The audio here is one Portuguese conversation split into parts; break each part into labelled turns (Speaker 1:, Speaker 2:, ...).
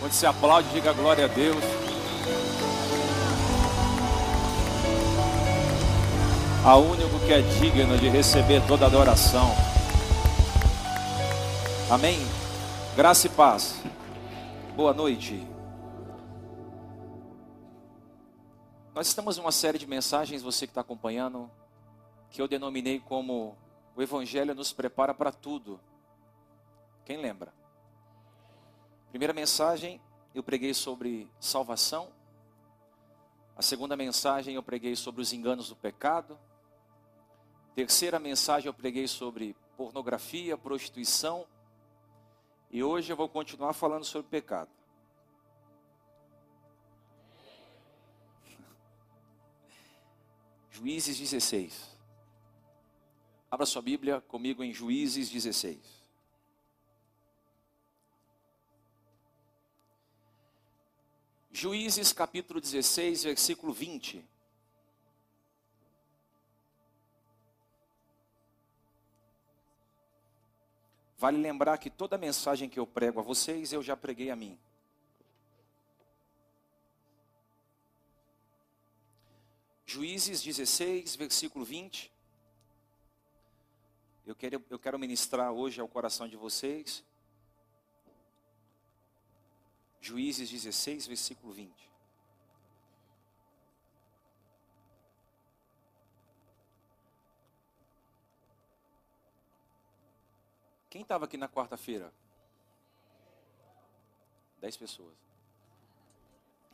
Speaker 1: Quando se aplaude, diga glória a Deus. A único que é digno de receber toda adoração. Amém. Graça e paz. Boa noite. Nós estamos em uma série de mensagens, você que está acompanhando, que eu denominei como o Evangelho nos prepara para tudo. Quem lembra? Primeira mensagem, eu preguei sobre salvação. A segunda mensagem, eu preguei sobre os enganos do pecado. Terceira mensagem, eu preguei sobre pornografia, prostituição. E hoje eu vou continuar falando sobre pecado. Juízes 16. Abra sua Bíblia comigo em Juízes 16. Juízes capítulo 16, versículo 20. Vale lembrar que toda mensagem que eu prego a vocês, eu já preguei a mim. Juízes 16, versículo 20. Eu quero, eu quero ministrar hoje ao coração de vocês Juízes 16, versículo 20. Quem estava aqui na quarta-feira? Dez pessoas.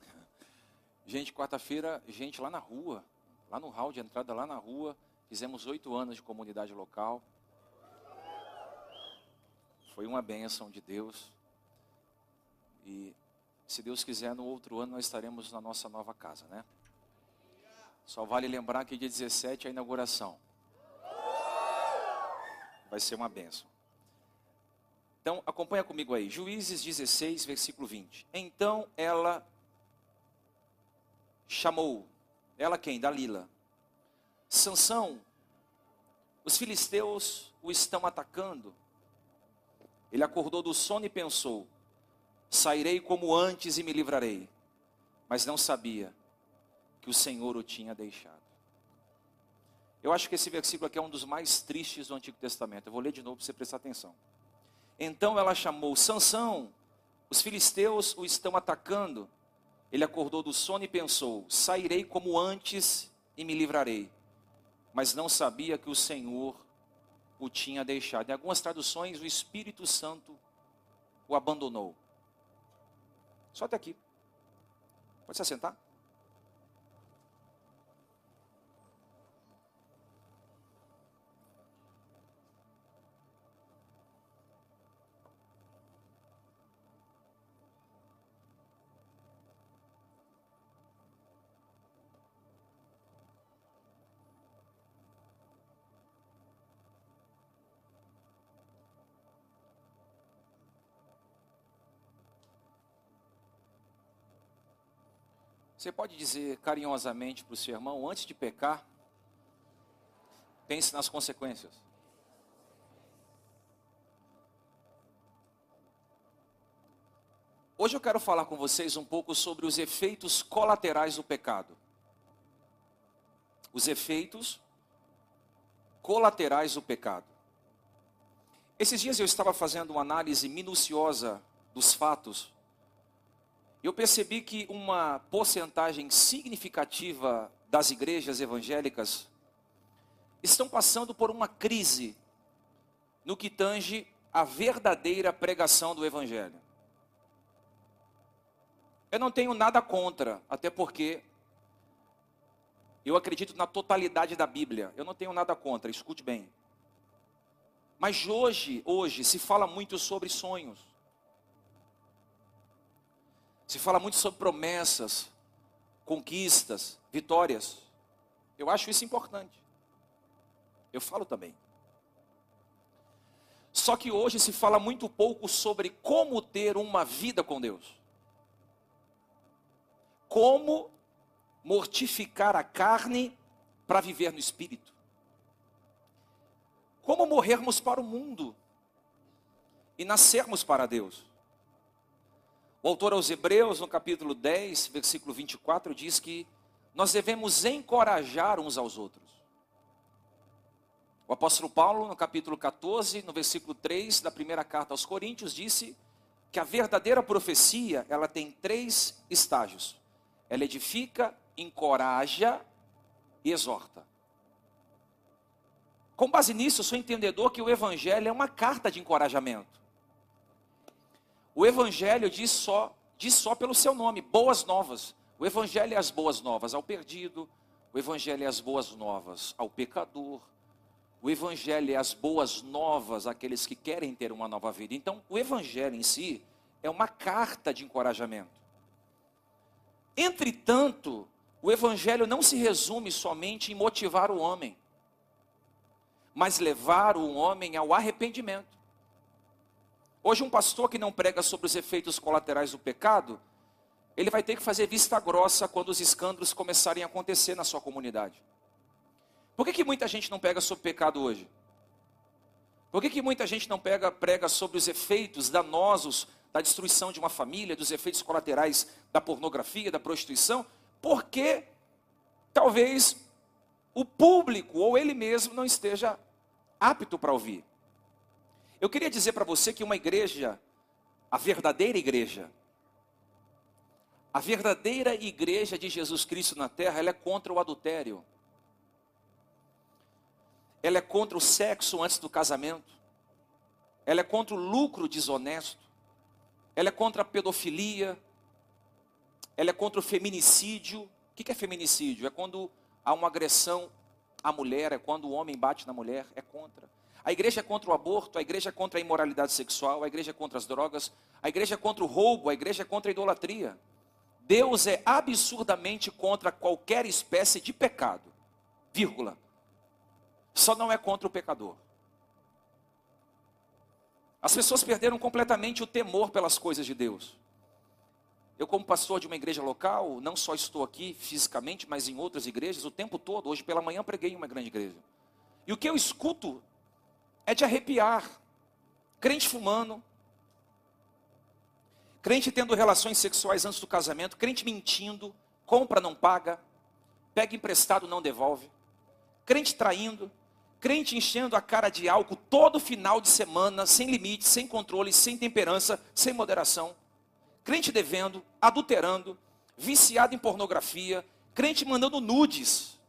Speaker 1: Gente, quarta-feira, gente lá na rua, lá no hall de entrada, lá na rua, fizemos oito anos de comunidade local. Foi uma bênção de Deus. E se Deus quiser, no outro ano nós estaremos na nossa nova casa, né? Só vale lembrar que dia 17 é a inauguração. Vai ser uma benção. Então, acompanha comigo aí. Juízes 16, versículo 20. Então ela chamou, ela quem? Dalila. Sansão, os filisteus o estão atacando. Ele acordou do sono e pensou: Sairei como antes e me livrarei. Mas não sabia que o Senhor o tinha deixado. Eu acho que esse versículo aqui é um dos mais tristes do Antigo Testamento. Eu vou ler de novo para você prestar atenção. Então ela chamou Sansão, os filisteus o estão atacando. Ele acordou do sono e pensou: Sairei como antes e me livrarei. Mas não sabia que o Senhor o tinha deixado. Em algumas traduções, o Espírito Santo o abandonou. Só até aqui. Pode se assentar? Você pode dizer carinhosamente para o seu irmão, antes de pecar, pense nas consequências. Hoje eu quero falar com vocês um pouco sobre os efeitos colaterais do pecado. Os efeitos colaterais do pecado. Esses dias eu estava fazendo uma análise minuciosa dos fatos eu percebi que uma porcentagem significativa das igrejas evangélicas estão passando por uma crise no que tange a verdadeira pregação do evangelho. Eu não tenho nada contra, até porque eu acredito na totalidade da Bíblia. Eu não tenho nada contra, escute bem. Mas hoje, hoje se fala muito sobre sonhos. Se fala muito sobre promessas, conquistas, vitórias. Eu acho isso importante. Eu falo também. Só que hoje se fala muito pouco sobre como ter uma vida com Deus. Como mortificar a carne para viver no espírito. Como morrermos para o mundo e nascermos para Deus. O autor aos Hebreus, no capítulo 10, versículo 24, diz que nós devemos encorajar uns aos outros. O apóstolo Paulo, no capítulo 14, no versículo 3 da primeira carta aos Coríntios, disse que a verdadeira profecia, ela tem três estágios. Ela edifica, encoraja e exorta. Com base nisso, eu sou entendedor que o evangelho é uma carta de encorajamento. O evangelho diz só, diz só pelo seu nome, boas novas. O evangelho é as boas novas ao perdido, o evangelho é as boas novas ao pecador, o Evangelho é as boas novas àqueles que querem ter uma nova vida. Então, o Evangelho em si é uma carta de encorajamento. Entretanto, o Evangelho não se resume somente em motivar o homem, mas levar o homem ao arrependimento. Hoje, um pastor que não prega sobre os efeitos colaterais do pecado, ele vai ter que fazer vista grossa quando os escândalos começarem a acontecer na sua comunidade. Por que, que muita gente não pega sobre pecado hoje? Por que, que muita gente não pega, prega sobre os efeitos danosos da destruição de uma família, dos efeitos colaterais da pornografia, da prostituição? Porque talvez o público ou ele mesmo não esteja apto para ouvir. Eu queria dizer para você que uma igreja, a verdadeira igreja, a verdadeira igreja de Jesus Cristo na terra, ela é contra o adultério ela é contra o sexo antes do casamento, ela é contra o lucro desonesto, ela é contra a pedofilia, ela é contra o feminicídio. O que é feminicídio? É quando há uma agressão à mulher, é quando o homem bate na mulher, é contra. A igreja é contra o aborto, a igreja é contra a imoralidade sexual, a igreja é contra as drogas, a igreja é contra o roubo, a igreja é contra a idolatria. Deus é absurdamente contra qualquer espécie de pecado, vírgula. Só não é contra o pecador. As pessoas perderam completamente o temor pelas coisas de Deus. Eu, como pastor de uma igreja local, não só estou aqui fisicamente, mas em outras igrejas o tempo todo. Hoje pela manhã preguei em uma grande igreja. E o que eu escuto é de arrepiar. Crente fumando, crente tendo relações sexuais antes do casamento, crente mentindo, compra não paga, pega emprestado não devolve, crente traindo, crente enchendo a cara de álcool todo final de semana, sem limite, sem controle, sem temperança, sem moderação. Crente devendo, adulterando, viciado em pornografia, crente mandando nudes.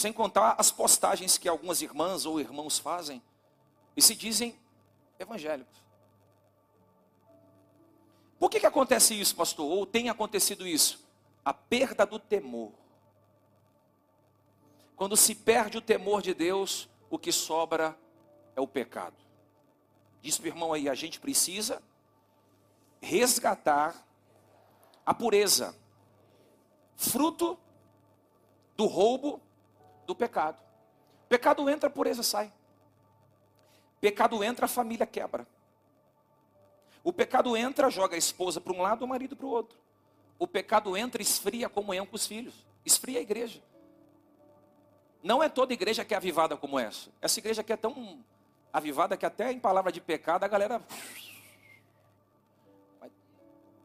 Speaker 1: Sem contar as postagens que algumas irmãs ou irmãos fazem e se dizem evangélicos. Por que, que acontece isso, pastor? Ou tem acontecido isso? A perda do temor. Quando se perde o temor de Deus, o que sobra é o pecado. Diz para o irmão aí, a gente precisa resgatar a pureza, fruto do roubo do pecado. Pecado entra, pureza sai. Pecado entra, a família quebra. O pecado entra, joga a esposa para um lado, o marido para o outro. O pecado entra, esfria a comunhão com os filhos, esfria a igreja. Não é toda igreja que é avivada como essa. Essa igreja aqui é tão avivada que até em palavra de pecado a galera.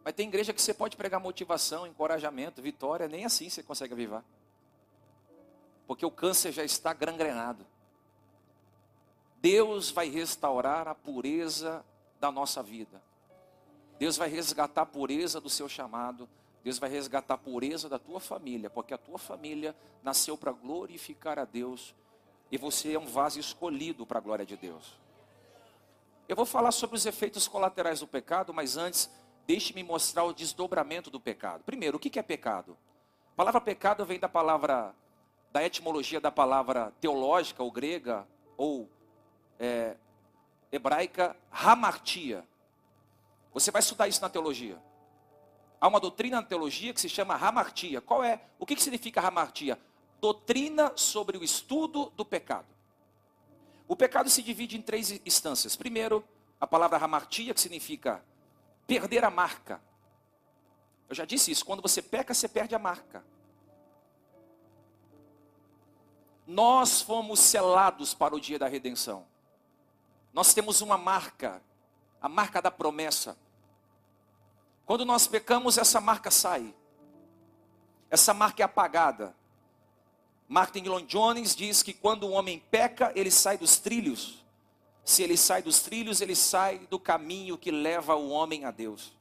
Speaker 1: Mas tem igreja que você pode pregar motivação, encorajamento, vitória, nem assim você consegue avivar. Porque o câncer já está gangrenado. Deus vai restaurar a pureza da nossa vida. Deus vai resgatar a pureza do seu chamado. Deus vai resgatar a pureza da tua família, porque a tua família nasceu para glorificar a Deus e você é um vaso escolhido para a glória de Deus. Eu vou falar sobre os efeitos colaterais do pecado, mas antes, deixe-me mostrar o desdobramento do pecado. Primeiro, o que é pecado? A palavra pecado vem da palavra, da etimologia da palavra teológica ou grega ou é, hebraica, hamartia. Você vai estudar isso na teologia. Há uma doutrina na teologia que se chama hamartia. Qual é? O que, que significa hamartia? Doutrina sobre o estudo do pecado. O pecado se divide em três instâncias. Primeiro, a palavra hamartia, que significa perder a marca. Eu já disse isso, quando você peca, você perde a marca. Nós fomos selados para o dia da redenção. Nós temos uma marca a marca da promessa. Quando nós pecamos, essa marca sai. Essa marca é apagada. Martin Lloyd Jones diz que quando o homem peca, ele sai dos trilhos. Se ele sai dos trilhos, ele sai do caminho que leva o homem a Deus.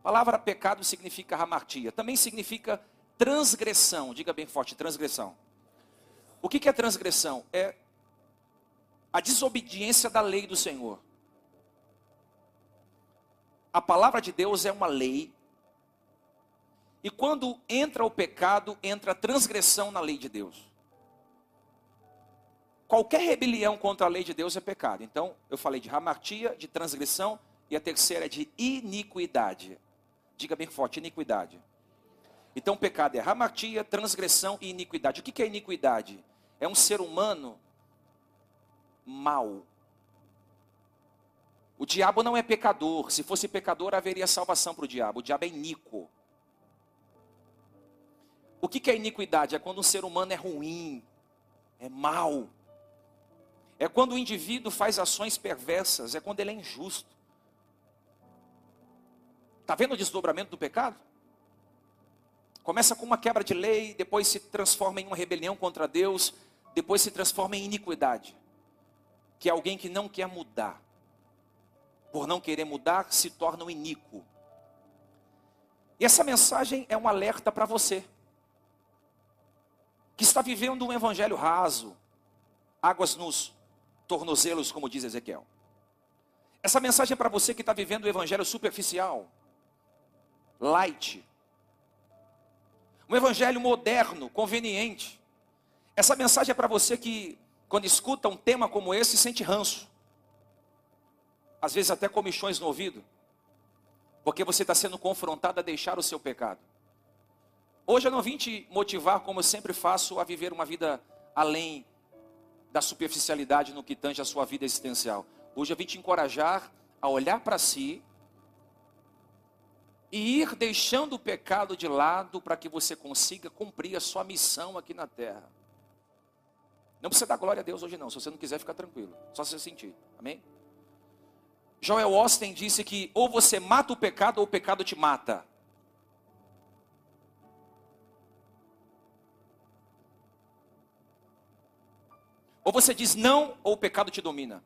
Speaker 1: A palavra pecado significa hamartia, também significa transgressão. Diga bem forte, transgressão. O que é transgressão? É a desobediência da lei do Senhor. A palavra de Deus é uma lei. E quando entra o pecado, entra a transgressão na lei de Deus. Qualquer rebelião contra a lei de Deus é pecado. Então, eu falei de hamartia, de transgressão, e a terceira é de iniquidade. Diga bem forte, iniquidade. Então, pecado é hamartia, transgressão e iniquidade. O que é iniquidade? É um ser humano mau. O diabo não é pecador. Se fosse pecador, haveria salvação para o diabo. O diabo é iníquo. O que é iniquidade? É quando um ser humano é ruim, é mau. É quando o indivíduo faz ações perversas, é quando ele é injusto. Está vendo o desdobramento do pecado? Começa com uma quebra de lei, depois se transforma em uma rebelião contra Deus, depois se transforma em iniquidade. Que é alguém que não quer mudar. Por não querer mudar, se torna um iníquo. E essa mensagem é um alerta para você. Que está vivendo um evangelho raso, águas nos tornozelos, como diz Ezequiel. Essa mensagem é para você que está vivendo o evangelho superficial, light. Um evangelho moderno, conveniente. Essa mensagem é para você que, quando escuta um tema como esse, sente ranço. Às vezes até comichões no ouvido. Porque você está sendo confrontado a deixar o seu pecado. Hoje eu não vim te motivar, como eu sempre faço, a viver uma vida além da superficialidade no que tange a sua vida existencial. Hoje eu vim te encorajar a olhar para si e ir deixando o pecado de lado para que você consiga cumprir a sua missão aqui na terra. Não precisa dar glória a Deus hoje não, se você não quiser ficar tranquilo, só se você sentir. Amém? Joel Austin disse que ou você mata o pecado ou o pecado te mata. Ou você diz não, ou o pecado te domina.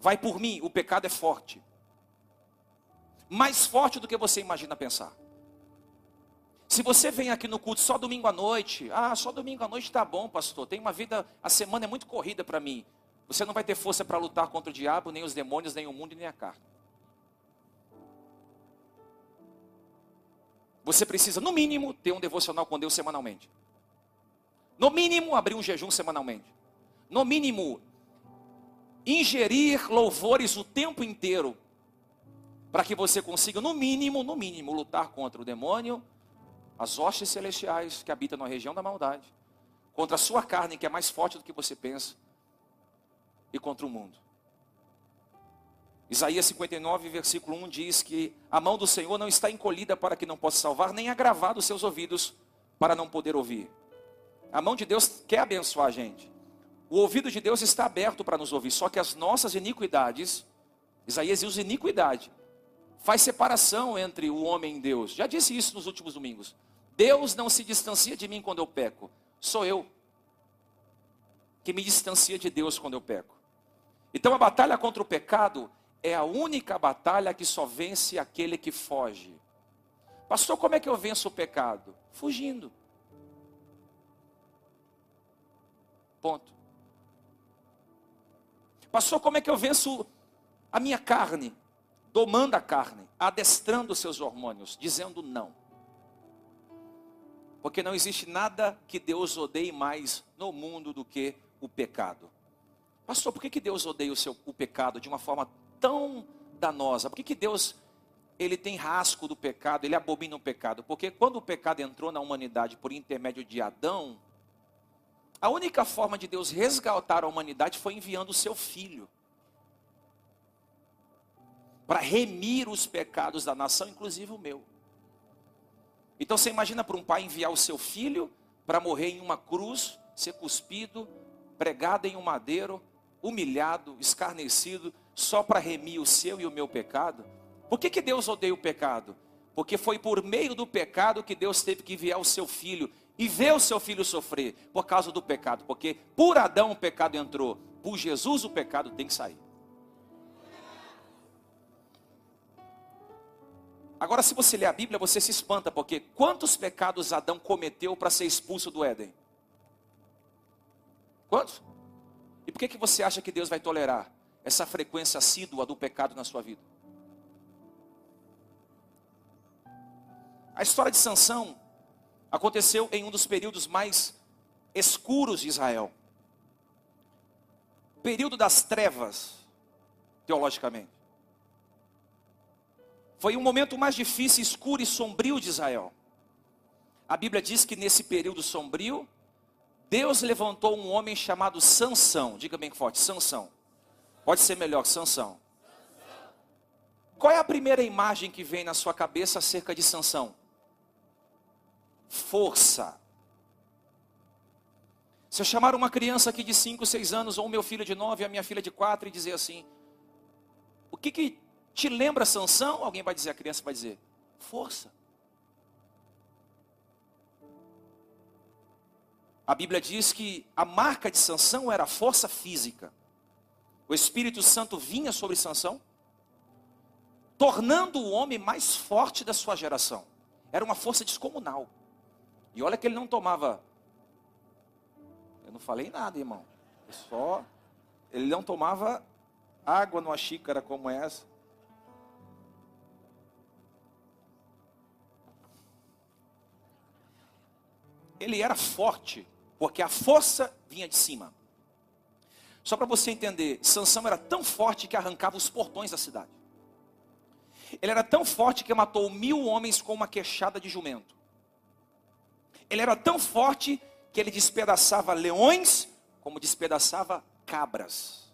Speaker 1: Vai por mim, o pecado é forte. Mais forte do que você imagina pensar. Se você vem aqui no culto só domingo à noite, ah, só domingo à noite está bom, pastor. Tem uma vida, a semana é muito corrida para mim. Você não vai ter força para lutar contra o diabo, nem os demônios, nem o mundo, nem a carne. Você precisa, no mínimo, ter um devocional com Deus semanalmente. No mínimo, abrir um jejum semanalmente. No mínimo, ingerir louvores o tempo inteiro. Para que você consiga, no mínimo, no mínimo, lutar contra o demônio, as hostes celestiais que habitam na região da maldade, contra a sua carne, que é mais forte do que você pensa, e contra o mundo. Isaías 59, versículo 1 diz que a mão do Senhor não está encolhida para que não possa salvar, nem agravado os seus ouvidos para não poder ouvir. A mão de Deus quer abençoar a gente. O ouvido de Deus está aberto para nos ouvir, só que as nossas iniquidades, Isaías usa iniquidade, faz separação entre o homem e Deus. Já disse isso nos últimos domingos. Deus não se distancia de mim quando eu peco, sou eu que me distancia de Deus quando eu peco. Então a batalha contra o pecado é a única batalha que só vence aquele que foge. Pastor, como é que eu venço o pecado? Fugindo. Ponto. Pastor, como é que eu venço a minha carne? Domando a carne, adestrando seus hormônios, dizendo não. Porque não existe nada que Deus odeie mais no mundo do que o pecado. Pastor, por que, que Deus odeia o, seu, o pecado de uma forma tão danosa? Por que, que Deus ele tem rasgo do pecado, ele abomina o pecado? Porque quando o pecado entrou na humanidade por intermédio de Adão, a única forma de Deus resgatar a humanidade foi enviando o seu filho para remir os pecados da nação, inclusive o meu. Então você imagina para um pai enviar o seu filho para morrer em uma cruz, ser cuspido, pregado em um madeiro, humilhado, escarnecido, só para remir o seu e o meu pecado? Por que, que Deus odeia o pecado? Porque foi por meio do pecado que Deus teve que enviar o seu filho e ver o seu filho sofrer por causa do pecado. Porque por Adão o pecado entrou, por Jesus o pecado tem que sair. Agora, se você ler a Bíblia, você se espanta, porque quantos pecados Adão cometeu para ser expulso do Éden? Quantos? E por que, que você acha que Deus vai tolerar essa frequência assídua do pecado na sua vida? A história de Sansão aconteceu em um dos períodos mais escuros de Israel. Período das trevas, teologicamente. Foi um momento mais difícil, escuro e sombrio de Israel. A Bíblia diz que nesse período sombrio, Deus levantou um homem chamado Sansão. Diga bem forte, Sansão. Pode ser melhor, Sansão. Qual é a primeira imagem que vem na sua cabeça acerca de Sansão? Força. Se eu chamar uma criança aqui de 5, 6 anos, ou meu filho de 9, a minha filha de 4, e dizer assim, o que, que te lembra Sansão? Alguém vai dizer, a criança vai dizer, força. A Bíblia diz que a marca de Sansão era a força física. O Espírito Santo vinha sobre Sansão, tornando o homem mais forte da sua geração. Era uma força descomunal. E olha que ele não tomava. Eu não falei nada, irmão. Só ele não tomava água numa xícara como essa. Ele era forte porque a força vinha de cima. Só para você entender, Sansão era tão forte que arrancava os portões da cidade. Ele era tão forte que matou mil homens com uma queixada de jumento. Ele era tão forte que ele despedaçava leões como despedaçava cabras.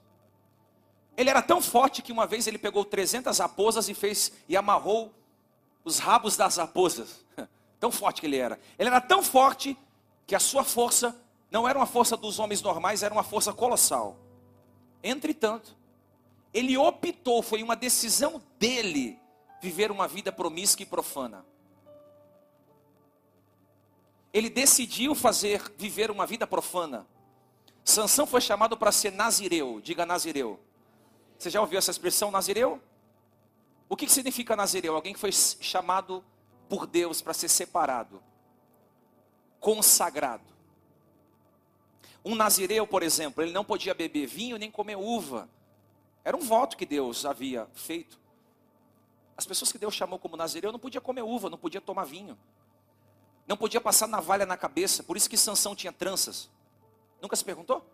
Speaker 1: Ele era tão forte que uma vez ele pegou 300 raposas e fez e amarrou os rabos das raposas. Tão forte que ele era. Ele era tão forte que a sua força não era uma força dos homens normais, era uma força colossal. Entretanto, ele optou, foi uma decisão dele, viver uma vida promíscua e profana. Ele decidiu fazer, viver uma vida profana. Sansão foi chamado para ser nazireu, diga nazireu. Você já ouviu essa expressão nazireu? O que, que significa nazireu? Alguém que foi chamado por Deus para ser separado consagrado. Um nazireu, por exemplo, ele não podia beber vinho nem comer uva. Era um voto que Deus havia feito. As pessoas que Deus chamou como nazireu não podia comer uva, não podia tomar vinho. Não podia passar navalha na cabeça, por isso que Sansão tinha tranças. Nunca se perguntou?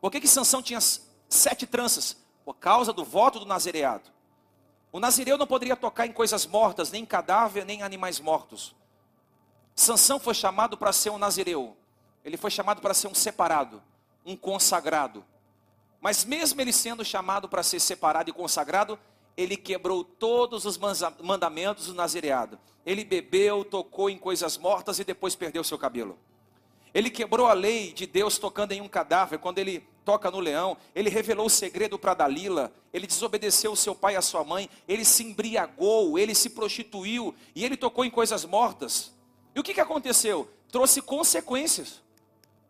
Speaker 1: Por que que Sansão tinha sete tranças? Por causa do voto do nazireado. O nazireu não poderia tocar em coisas mortas, nem em cadáver, nem em animais mortos. Sansão foi chamado para ser um nazireu. Ele foi chamado para ser um separado, um consagrado. Mas mesmo ele sendo chamado para ser separado e consagrado, ele quebrou todos os mandamentos do nazireado. Ele bebeu, tocou em coisas mortas e depois perdeu seu cabelo. Ele quebrou a lei de Deus tocando em um cadáver, quando ele toca no leão, ele revelou o segredo para Dalila, ele desobedeceu seu pai e a sua mãe, ele se embriagou, ele se prostituiu e ele tocou em coisas mortas. E o que, que aconteceu? Trouxe consequências.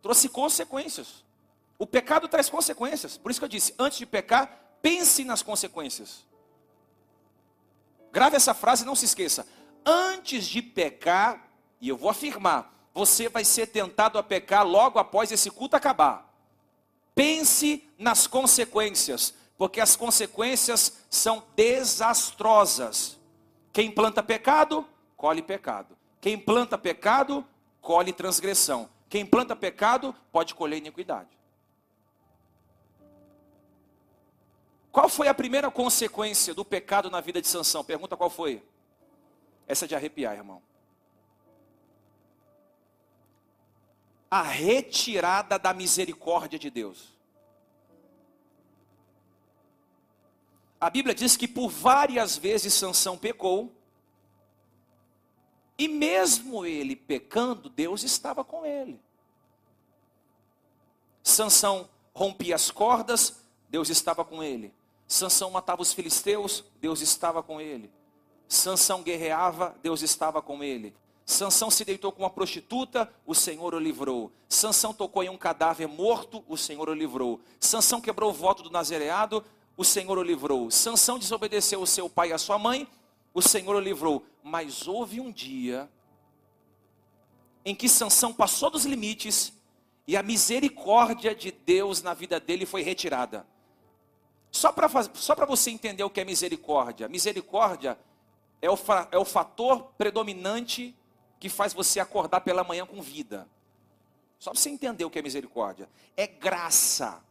Speaker 1: Trouxe consequências. O pecado traz consequências. Por isso que eu disse: antes de pecar, pense nas consequências. Grave essa frase e não se esqueça. Antes de pecar, e eu vou afirmar, você vai ser tentado a pecar logo após esse culto acabar. Pense nas consequências, porque as consequências são desastrosas. Quem planta pecado, colhe pecado. Quem planta pecado, colhe transgressão. Quem planta pecado, pode colher iniquidade. Qual foi a primeira consequência do pecado na vida de Sansão? Pergunta qual foi? Essa é de arrepiar, irmão. A retirada da misericórdia de Deus. A Bíblia diz que por várias vezes Sansão pecou, e mesmo ele pecando, Deus estava com ele. Sansão rompia as cordas, Deus estava com ele. Sansão matava os filisteus, Deus estava com ele. Sansão guerreava, Deus estava com ele. Sansão se deitou com uma prostituta, o Senhor o livrou. Sansão tocou em um cadáver morto, o Senhor o livrou. Sansão quebrou o voto do nazereado, o Senhor o livrou. Sansão desobedeceu o seu pai e a sua mãe, o Senhor o livrou. Mas houve um dia em que Sansão passou dos limites e a misericórdia de Deus na vida dele foi retirada. Só para só você entender o que é misericórdia. Misericórdia é o, é o fator predominante que faz você acordar pela manhã com vida. Só para você entender o que é misericórdia. É graça.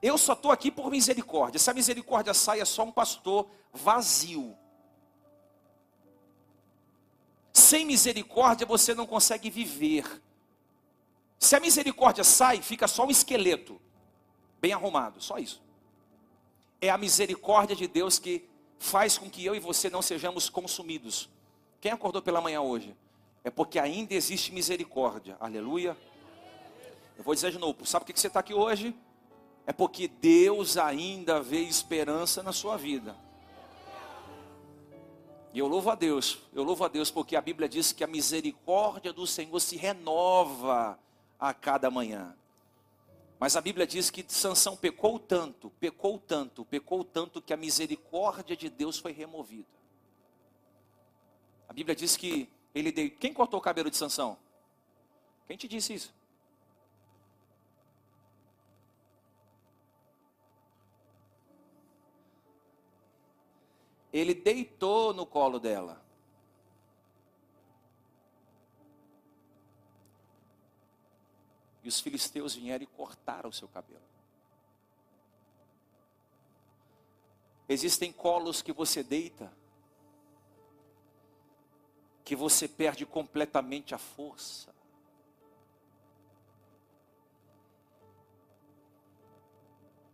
Speaker 1: Eu só estou aqui por misericórdia. Se a misericórdia sai, é só um pastor vazio. Sem misericórdia você não consegue viver. Se a misericórdia sai, fica só um esqueleto, bem arrumado, só isso. É a misericórdia de Deus que faz com que eu e você não sejamos consumidos. Quem acordou pela manhã hoje? É porque ainda existe misericórdia. Aleluia. Eu vou dizer de novo, sabe por que você está aqui hoje? É porque Deus ainda vê esperança na sua vida. E eu louvo a Deus, eu louvo a Deus porque a Bíblia diz que a misericórdia do Senhor se renova a cada manhã. Mas a Bíblia diz que Sansão pecou tanto, pecou tanto, pecou tanto que a misericórdia de Deus foi removida. A Bíblia diz que ele. Quem cortou o cabelo de Sansão? Quem te disse isso? Ele deitou no colo dela. E os filisteus vieram e cortaram o seu cabelo. Existem colos que você deita, que você perde completamente a força.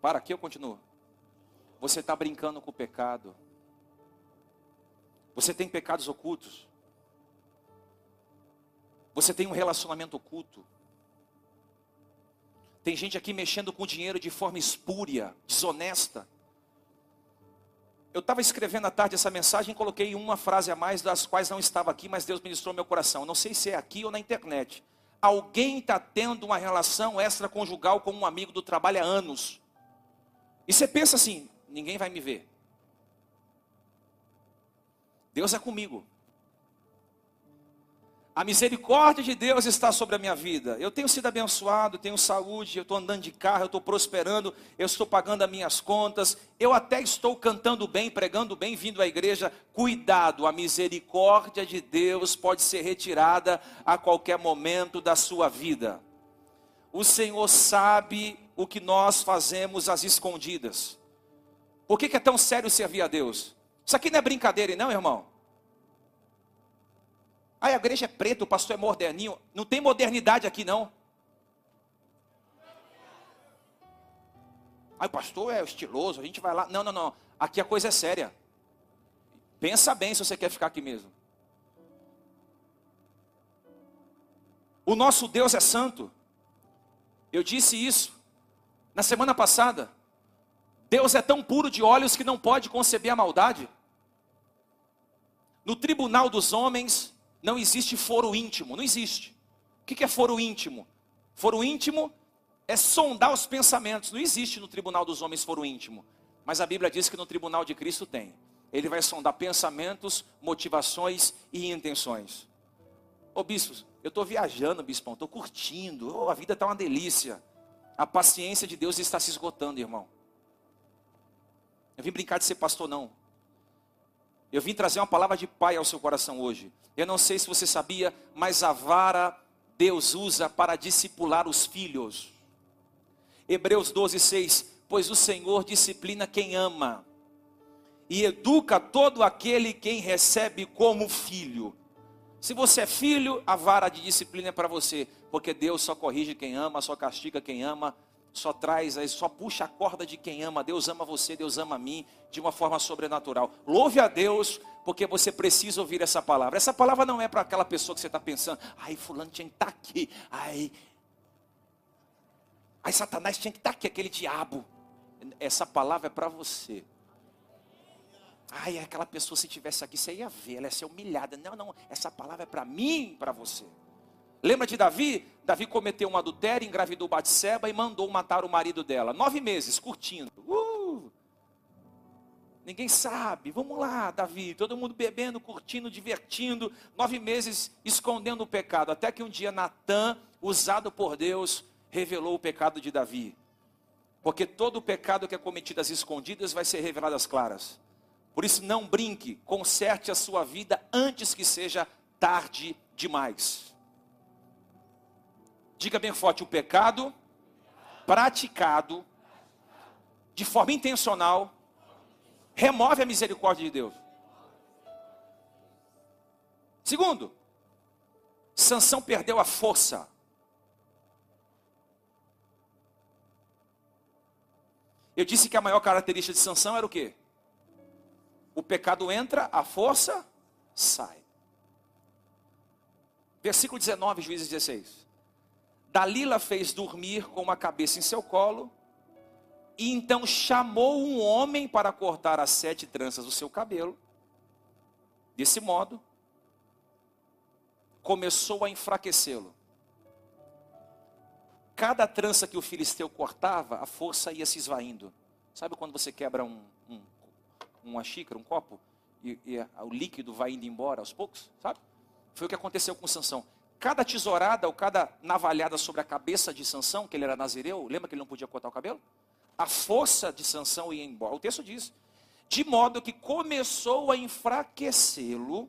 Speaker 1: Para aqui eu continuo. Você está brincando com o pecado. Você tem pecados ocultos. Você tem um relacionamento oculto. Tem gente aqui mexendo com dinheiro de forma espúria, desonesta. Eu estava escrevendo à tarde essa mensagem e coloquei uma frase a mais, das quais não estava aqui, mas Deus ministrou meu coração. Não sei se é aqui ou na internet. Alguém está tendo uma relação extraconjugal com um amigo do trabalho há anos. E você pensa assim: ninguém vai me ver. Deus é comigo. A misericórdia de Deus está sobre a minha vida. Eu tenho sido abençoado, tenho saúde, eu estou andando de carro, eu estou prosperando, eu estou pagando as minhas contas, eu até estou cantando bem, pregando bem, vindo à igreja. Cuidado, a misericórdia de Deus pode ser retirada a qualquer momento da sua vida. O Senhor sabe o que nós fazemos às escondidas. Por que, que é tão sério servir a Deus? Isso aqui não é brincadeira, não, irmão? Ah, a igreja é preta, o pastor é moderninho. Não tem modernidade aqui, não. Ah, o pastor é estiloso, a gente vai lá. Não, não, não. Aqui a coisa é séria. Pensa bem se você quer ficar aqui mesmo. O nosso Deus é santo. Eu disse isso na semana passada. Deus é tão puro de olhos que não pode conceber a maldade. No tribunal dos homens, não existe foro íntimo, não existe. O que é foro íntimo? Foro íntimo é sondar os pensamentos. Não existe no tribunal dos homens foro íntimo. Mas a Bíblia diz que no tribunal de Cristo tem. Ele vai sondar pensamentos, motivações e intenções. Ô bispo, eu estou viajando, bispão, estou curtindo. Oh, a vida está uma delícia. A paciência de Deus está se esgotando, irmão. Eu vim brincar de ser pastor, não. Eu vim trazer uma palavra de pai ao seu coração hoje. Eu não sei se você sabia, mas a vara Deus usa para discipular os filhos. Hebreus 12, 6. Pois o Senhor disciplina quem ama e educa todo aquele quem recebe como filho. Se você é filho, a vara de disciplina é para você, porque Deus só corrige quem ama, só castiga quem ama, só traz, só puxa a corda de quem ama. Deus ama você, Deus ama a mim de uma forma sobrenatural. Louve a Deus, porque você precisa ouvir essa palavra. Essa palavra não é para aquela pessoa que você está pensando, ai, fulano tinha que estar tá aqui, ai. Aí Satanás tinha que estar aqui, aquele diabo. Essa palavra é para você. Ai, aquela pessoa se tivesse aqui, você ia ver, ela ia ser humilhada. Não, não, essa palavra é para mim, para você. Lembra de Davi? Davi cometeu um adultério, engravidou Batseba e mandou matar o marido dela. Nove meses, curtindo. Uh! Ninguém sabe. Vamos lá, Davi. Todo mundo bebendo, curtindo, divertindo. Nove meses escondendo o pecado. Até que um dia Natan, usado por Deus, revelou o pecado de Davi. Porque todo o pecado que é cometido às escondidas vai ser revelado às claras. Por isso, não brinque, conserte a sua vida antes que seja tarde demais. Diga bem forte: o pecado praticado de forma intencional remove a misericórdia de Deus. Segundo, Sansão perdeu a força. Eu disse que a maior característica de Sansão era o quê? O pecado entra, a força sai. Versículo 19, Juízes 16. Dalila fez dormir com uma cabeça em seu colo, e então chamou um homem para cortar as sete tranças do seu cabelo. Desse modo, começou a enfraquecê-lo. Cada trança que o filisteu cortava, a força ia se esvaindo. Sabe quando você quebra um, um uma xícara, um copo, e, e o líquido vai indo embora aos poucos, sabe? Foi o que aconteceu com Sansão. Cada tesourada ou cada navalhada sobre a cabeça de Sansão, que ele era nazireu, lembra que ele não podia cortar o cabelo? A força de Sansão ia embora. O texto diz: de modo que começou a enfraquecê-lo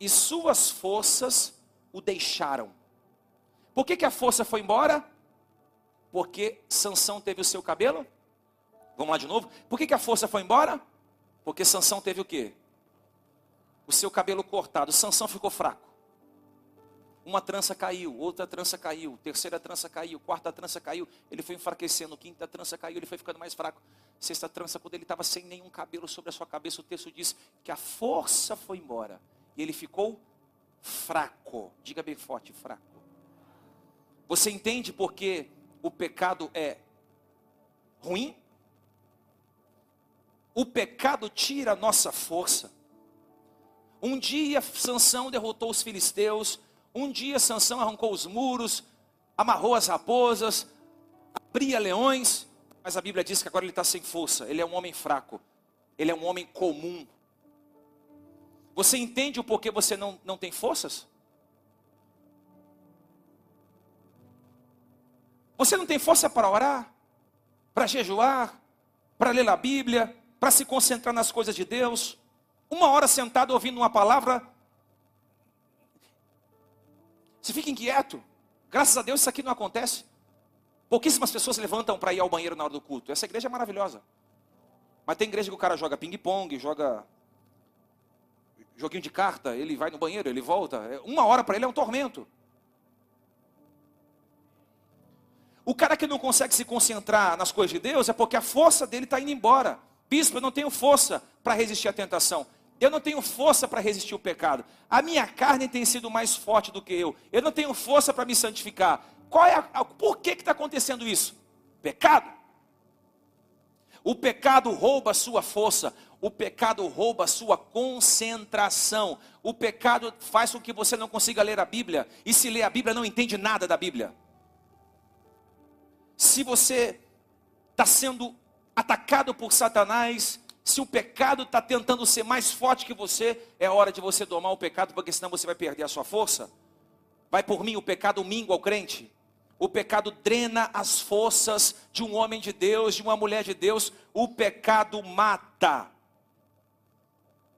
Speaker 1: e suas forças o deixaram. Por que, que a força foi embora? Porque Sansão teve o seu cabelo? Vamos lá de novo. Por que, que a força foi embora? Porque Sansão teve o quê? O seu cabelo cortado. Sansão ficou fraco. Uma trança caiu, outra trança caiu, terceira trança caiu, quarta trança caiu, ele foi enfraquecendo, quinta trança caiu, ele foi ficando mais fraco. Sexta trança, quando ele estava sem nenhum cabelo sobre a sua cabeça, o texto diz que a força foi embora. E ele ficou fraco. Diga bem forte, fraco. Você entende porque o pecado é ruim? O pecado tira a nossa força. Um dia Sansão derrotou os filisteus, um dia Sansão arrancou os muros, amarrou as raposas, abria leões, mas a Bíblia diz que agora ele está sem força, ele é um homem fraco, ele é um homem comum. Você entende o porquê você não, não tem forças? Você não tem força para orar, para jejuar, para ler a Bíblia, para se concentrar nas coisas de Deus. Uma hora sentado ouvindo uma palavra, você fica inquieto. Graças a Deus isso aqui não acontece. Pouquíssimas pessoas levantam para ir ao banheiro na hora do culto. Essa igreja é maravilhosa. Mas tem igreja que o cara joga ping-pong, joga joguinho de carta, ele vai no banheiro, ele volta. É, uma hora para ele é um tormento. O cara que não consegue se concentrar nas coisas de Deus é porque a força dele está indo embora. Bispo, eu não tenho força para resistir à tentação. Eu não tenho força para resistir ao pecado. A minha carne tem sido mais forte do que eu. Eu não tenho força para me santificar. Qual é a, por que está acontecendo isso? Pecado. O pecado rouba a sua força. O pecado rouba a sua concentração. O pecado faz com que você não consiga ler a Bíblia. E se lê a Bíblia, não entende nada da Bíblia. Se você está sendo atacado por Satanás, se o pecado está tentando ser mais forte que você, é hora de você domar o pecado, porque senão você vai perder a sua força. Vai por mim, o pecado mingua ao crente. O pecado drena as forças de um homem de Deus, de uma mulher de Deus. O pecado mata.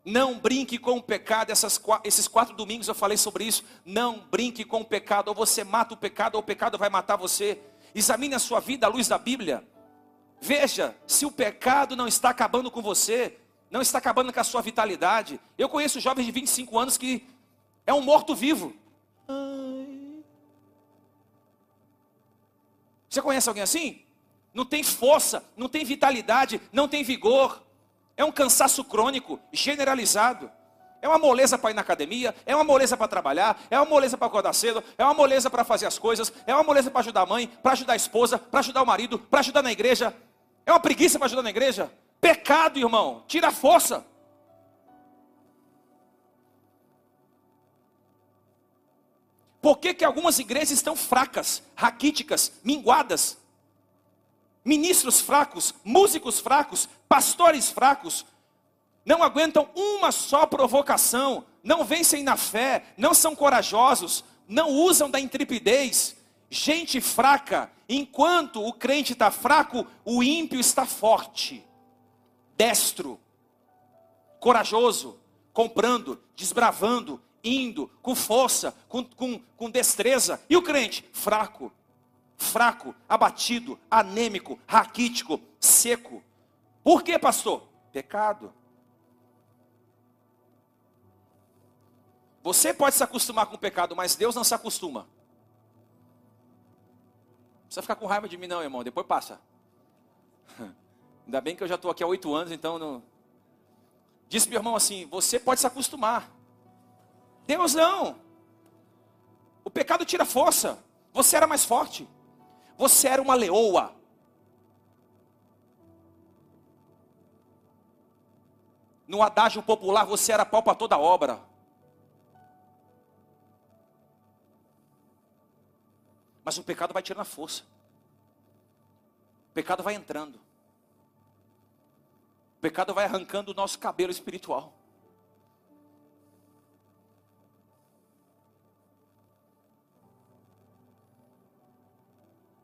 Speaker 1: Não brinque com o pecado. Essas, esses quatro domingos eu falei sobre isso. Não brinque com o pecado. Ou você mata o pecado, ou o pecado vai matar você. Examine a sua vida à luz da Bíblia. Veja se o pecado não está acabando com você, não está acabando com a sua vitalidade. Eu conheço jovens de 25 anos que é um morto-vivo. Você conhece alguém assim? Não tem força, não tem vitalidade, não tem vigor. É um cansaço crônico, generalizado. É uma moleza para ir na academia, é uma moleza para trabalhar, é uma moleza para acordar cedo, é uma moleza para fazer as coisas, é uma moleza para ajudar a mãe, para ajudar a esposa, para ajudar o marido, para ajudar na igreja. É uma preguiça para ajudar na igreja. Pecado, irmão, tira a força. Por que, que algumas igrejas estão fracas, raquíticas, minguadas? Ministros fracos, músicos fracos, pastores fracos, não aguentam uma só provocação, não vencem na fé, não são corajosos, não usam da intrepidez. Gente fraca, enquanto o crente está fraco, o ímpio está forte, destro, corajoso, comprando, desbravando, indo, com força, com, com, com destreza. E o crente? Fraco, fraco, abatido, anêmico, raquítico, seco. Por que, pastor? Pecado. Você pode se acostumar com o pecado, mas Deus não se acostuma. Não precisa ficar com raiva de mim, não, irmão. Depois passa. Ainda bem que eu já estou aqui há oito anos, então não. Disse meu irmão assim: você pode se acostumar. Deus não. O pecado tira força. Você era mais forte. Você era uma leoa. No adágio popular, você era pau para toda obra. Mas o pecado vai tirando a força. O pecado vai entrando. O pecado vai arrancando o nosso cabelo espiritual.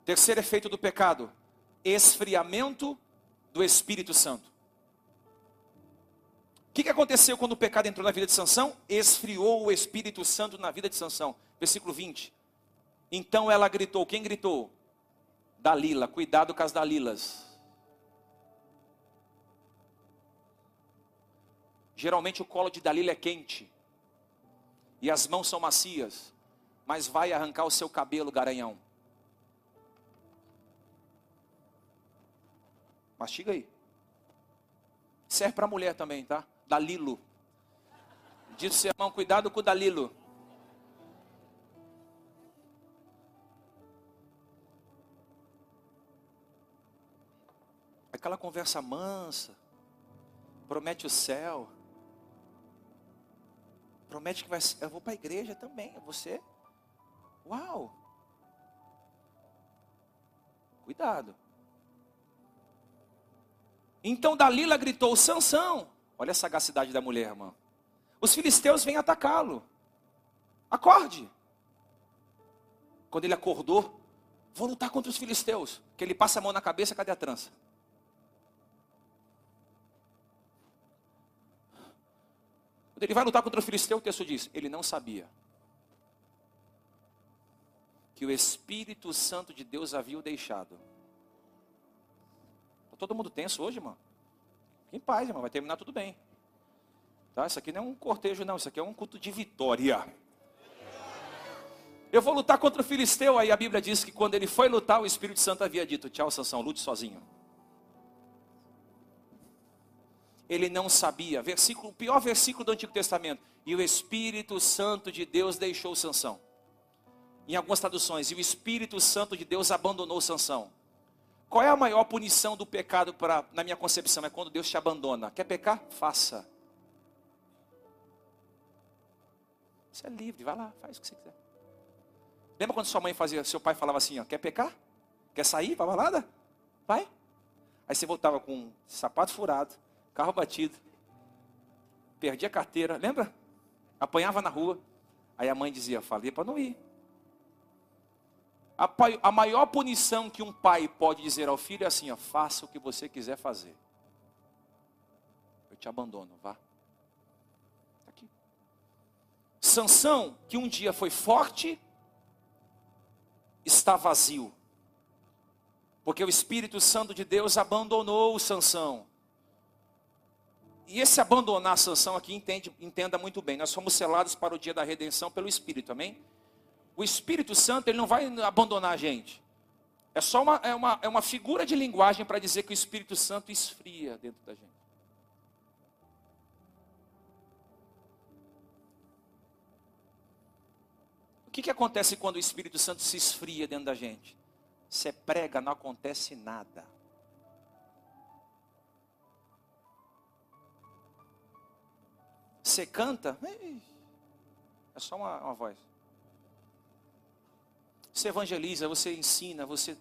Speaker 1: Terceiro efeito do pecado: esfriamento do Espírito Santo. O que, que aconteceu quando o pecado entrou na vida de Sansão? Esfriou o Espírito Santo na vida de Sansão. Versículo 20. Então ela gritou. Quem gritou? Dalila. Cuidado com as Dalilas. Geralmente o colo de Dalila é quente. E as mãos são macias. Mas vai arrancar o seu cabelo, garanhão. Mastiga aí. Serve para mulher também, tá? Dalilo. Diz o seu irmão, cuidado com o Dalilo. Aquela conversa mansa, promete o céu, promete que vai, eu vou para a igreja também, você, uau, cuidado. Então Dalila gritou: Sansão, olha a sagacidade da mulher, irmã. Os filisteus vêm atacá-lo. Acorde. Quando ele acordou, vou lutar contra os filisteus. Que ele passa a mão na cabeça, cadê a trança? Quando ele vai lutar contra o filisteu, o texto diz: ele não sabia que o Espírito Santo de Deus havia o deixado. Está todo mundo tenso hoje, irmão? Fique em paz, irmão, vai terminar tudo bem. Tá? Isso aqui não é um cortejo, não, isso aqui é um culto de vitória. Eu vou lutar contra o filisteu. Aí a Bíblia diz que quando ele foi lutar, o Espírito Santo havia dito: Tchau, Sansão, lute sozinho ele não sabia. Versículo, o pior versículo do Antigo Testamento. E o Espírito Santo de Deus deixou Sansão. Em algumas traduções, e o Espírito Santo de Deus abandonou Sansão. Qual é a maior punição do pecado para, na minha concepção? É quando Deus te abandona. Quer pecar? Faça. Você é livre, vai lá, faz o que você quiser. Lembra quando sua mãe fazia, seu pai falava assim, ó, quer pecar? Quer sair para balada? Vai. Aí você voltava com sapato furado, carro batido, perdi a carteira, lembra? Apanhava na rua. Aí a mãe dizia: Falei para não ir. A, pai, a, maior punição que um pai pode dizer ao filho é assim: ó, faça o que você quiser fazer. Eu te abandono, vá. Tá aqui. Sansão, que um dia foi forte, está vazio. Porque o Espírito Santo de Deus abandonou Sansão. E esse abandonar a sanção aqui, entende, entenda muito bem, nós fomos selados para o dia da redenção pelo Espírito, amém? O Espírito Santo, ele não vai abandonar a gente. É só uma, é uma, é uma figura de linguagem para dizer que o Espírito Santo esfria dentro da gente. O que, que acontece quando o Espírito Santo se esfria dentro da gente? Você prega, não acontece nada. Você canta, é só uma, uma voz. Você evangeliza, você ensina, você,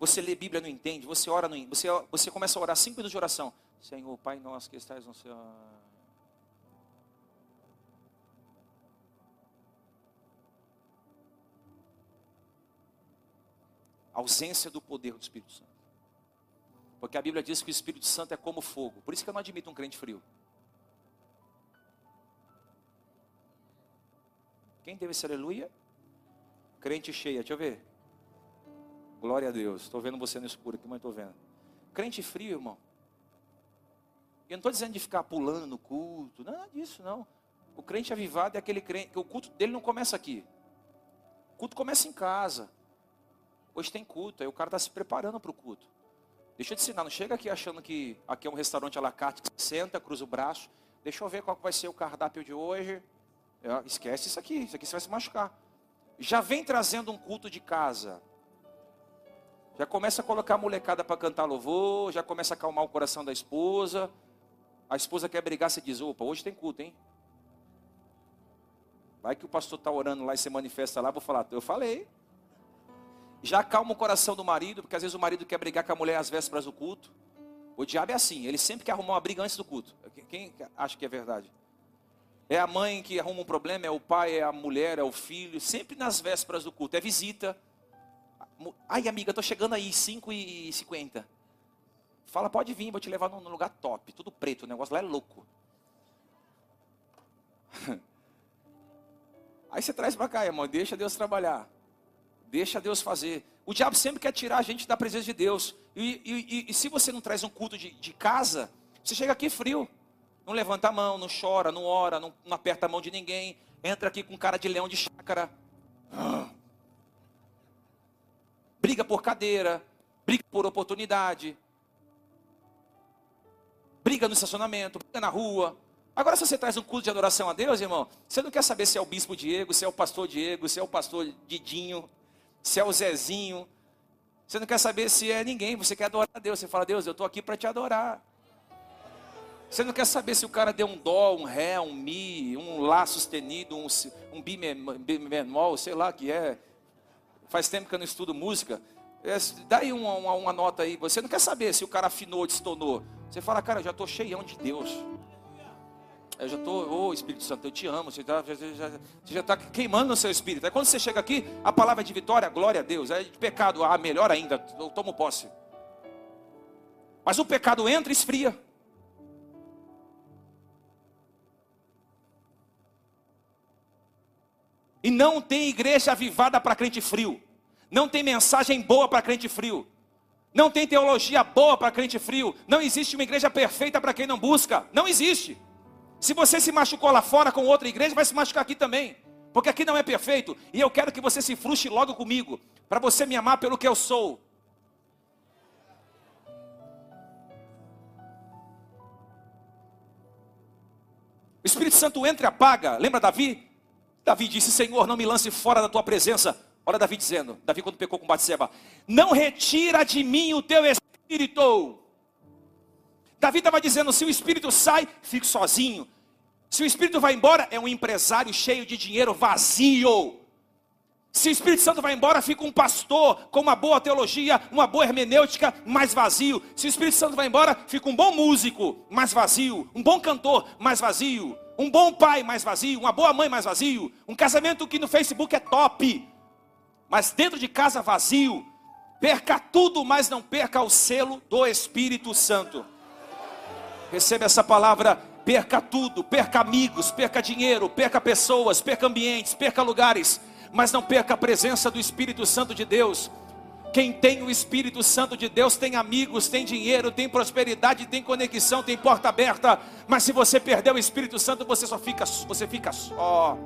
Speaker 1: você lê Bíblia, não entende, você ora, não, você, você começa a orar cinco minutos de oração. Senhor, Pai nosso que estás no céu. ausência do poder do Espírito Santo. Porque a Bíblia diz que o Espírito Santo é como fogo. Por isso que eu não admito um crente frio. Quem teve esse aleluia? Crente cheia, deixa eu ver. Glória a Deus. Estou vendo você no escuro aqui, mas estou vendo. Crente frio, irmão. Eu não estou dizendo de ficar pulando no culto, nada disso, não. O crente avivado é aquele crente que o culto dele não começa aqui. O culto começa em casa. Hoje tem culto, aí o cara está se preparando para o culto. Deixa eu te ensinar, não chega aqui achando que aqui é um restaurante à la carte, que senta, cruza o braço. Deixa eu ver qual vai ser o cardápio de hoje. É, esquece isso aqui, isso aqui você vai se machucar. Já vem trazendo um culto de casa. Já começa a colocar a molecada para cantar louvor, já começa a acalmar o coração da esposa. A esposa quer brigar, você diz, opa, hoje tem culto, hein? Vai que o pastor está orando lá e se manifesta lá, vou falar, eu falei. Já acalma o coração do marido, porque às vezes o marido quer brigar com a mulher às vésperas do culto. O diabo é assim, ele sempre quer arrumar uma briga antes do culto. Quem acha que é verdade? É a mãe que arruma um problema, é o pai, é a mulher, é o filho, sempre nas vésperas do culto, é visita. Ai, amiga, estou chegando aí, 5 e 50. Fala, pode vir, vou te levar num lugar top, tudo preto, o negócio lá é louco. Aí você traz para cá, irmão, deixa Deus trabalhar. Deixa Deus fazer. O diabo sempre quer tirar a gente da presença de Deus. E, e, e, e se você não traz um culto de, de casa, você chega aqui frio. Não levanta a mão, não chora, não ora, não, não aperta a mão de ninguém. Entra aqui com cara de leão de chácara. Briga por cadeira, briga por oportunidade. Briga no estacionamento, briga na rua. Agora, se você traz um culto de adoração a Deus, irmão, você não quer saber se é o bispo Diego, se é o pastor Diego, se é o pastor Didinho, se é o Zezinho. Você não quer saber se é ninguém, você quer adorar a Deus. Você fala, Deus, eu estou aqui para te adorar. Você não quer saber se o cara deu um dó, um ré, um mi, um lá sustenido, um, um bi bemol, sei lá que é. Faz tempo que eu não estudo música. É, dá aí uma, uma, uma, nota aí. Você não quer saber se o cara afinou ou destonou. Você fala, cara, eu já estou cheião de Deus. Eu já estou, ô oh, Espírito Santo, eu te amo. Você já está queimando no seu espírito. Aí quando você chega aqui, a palavra é de vitória, glória a Deus. É de pecado, ah, melhor ainda, eu tomo posse. Mas o pecado entra e esfria. E não tem igreja avivada para crente frio. Não tem mensagem boa para crente frio. Não tem teologia boa para crente frio. Não existe uma igreja perfeita para quem não busca. Não existe. Se você se machucou lá fora com outra igreja, vai se machucar aqui também. Porque aqui não é perfeito. E eu quero que você se frustre logo comigo. Para você me amar pelo que eu sou. O Espírito Santo entra e apaga. Lembra Davi? Davi disse: Senhor, não me lance fora da tua presença. Olha Davi dizendo, Davi quando pecou com Batseba, não retira de mim o teu espírito. Davi estava dizendo: se o espírito sai, fico sozinho. Se o espírito vai embora, é um empresário cheio de dinheiro vazio. Se o Espírito Santo vai embora, fica um pastor com uma boa teologia, uma boa hermenêutica, mais vazio. Se o Espírito Santo vai embora, fica um bom músico, mais vazio. Um bom cantor, mais vazio. Um bom pai, mais vazio. Uma boa mãe, mais vazio. Um casamento que no Facebook é top, mas dentro de casa vazio. Perca tudo, mas não perca o selo do Espírito Santo. Receba essa palavra perca tudo, perca amigos, perca dinheiro, perca pessoas, perca ambientes, perca lugares, mas não perca a presença do Espírito Santo de Deus. Quem tem o Espírito Santo de Deus tem amigos, tem dinheiro, tem prosperidade, tem conexão, tem porta aberta. Mas se você perder o Espírito Santo, você só fica, você fica só.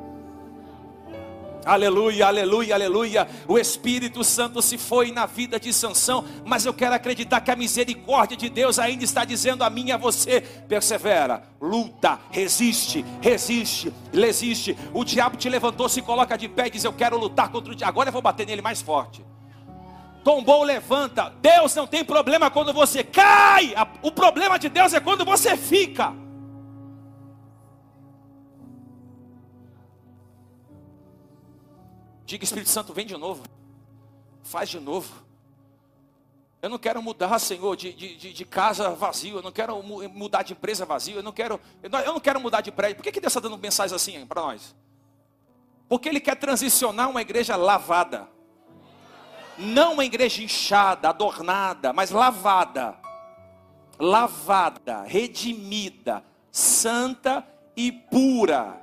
Speaker 1: Aleluia, aleluia, aleluia. O Espírito Santo se foi na vida de Sansão, mas eu quero acreditar que a misericórdia de Deus ainda está dizendo a mim e a você: persevera, luta, resiste, resiste, resiste. O diabo te levantou, se coloca de pé e diz: Eu quero lutar contra o diabo. Agora eu vou bater nele mais forte. Tombou, levanta. Deus não tem problema quando você cai. O problema de Deus é quando você fica. Diga, Espírito Santo, vem de novo. Faz de novo. Eu não quero mudar, Senhor, de, de, de casa vazio. Eu não quero mudar de empresa vazio. Eu não quero, eu não quero mudar de prédio. Por que, que Deus está dando mensagens assim para nós? Porque Ele quer transicionar uma igreja lavada. Não uma igreja inchada, adornada, mas lavada. Lavada, redimida, santa e pura.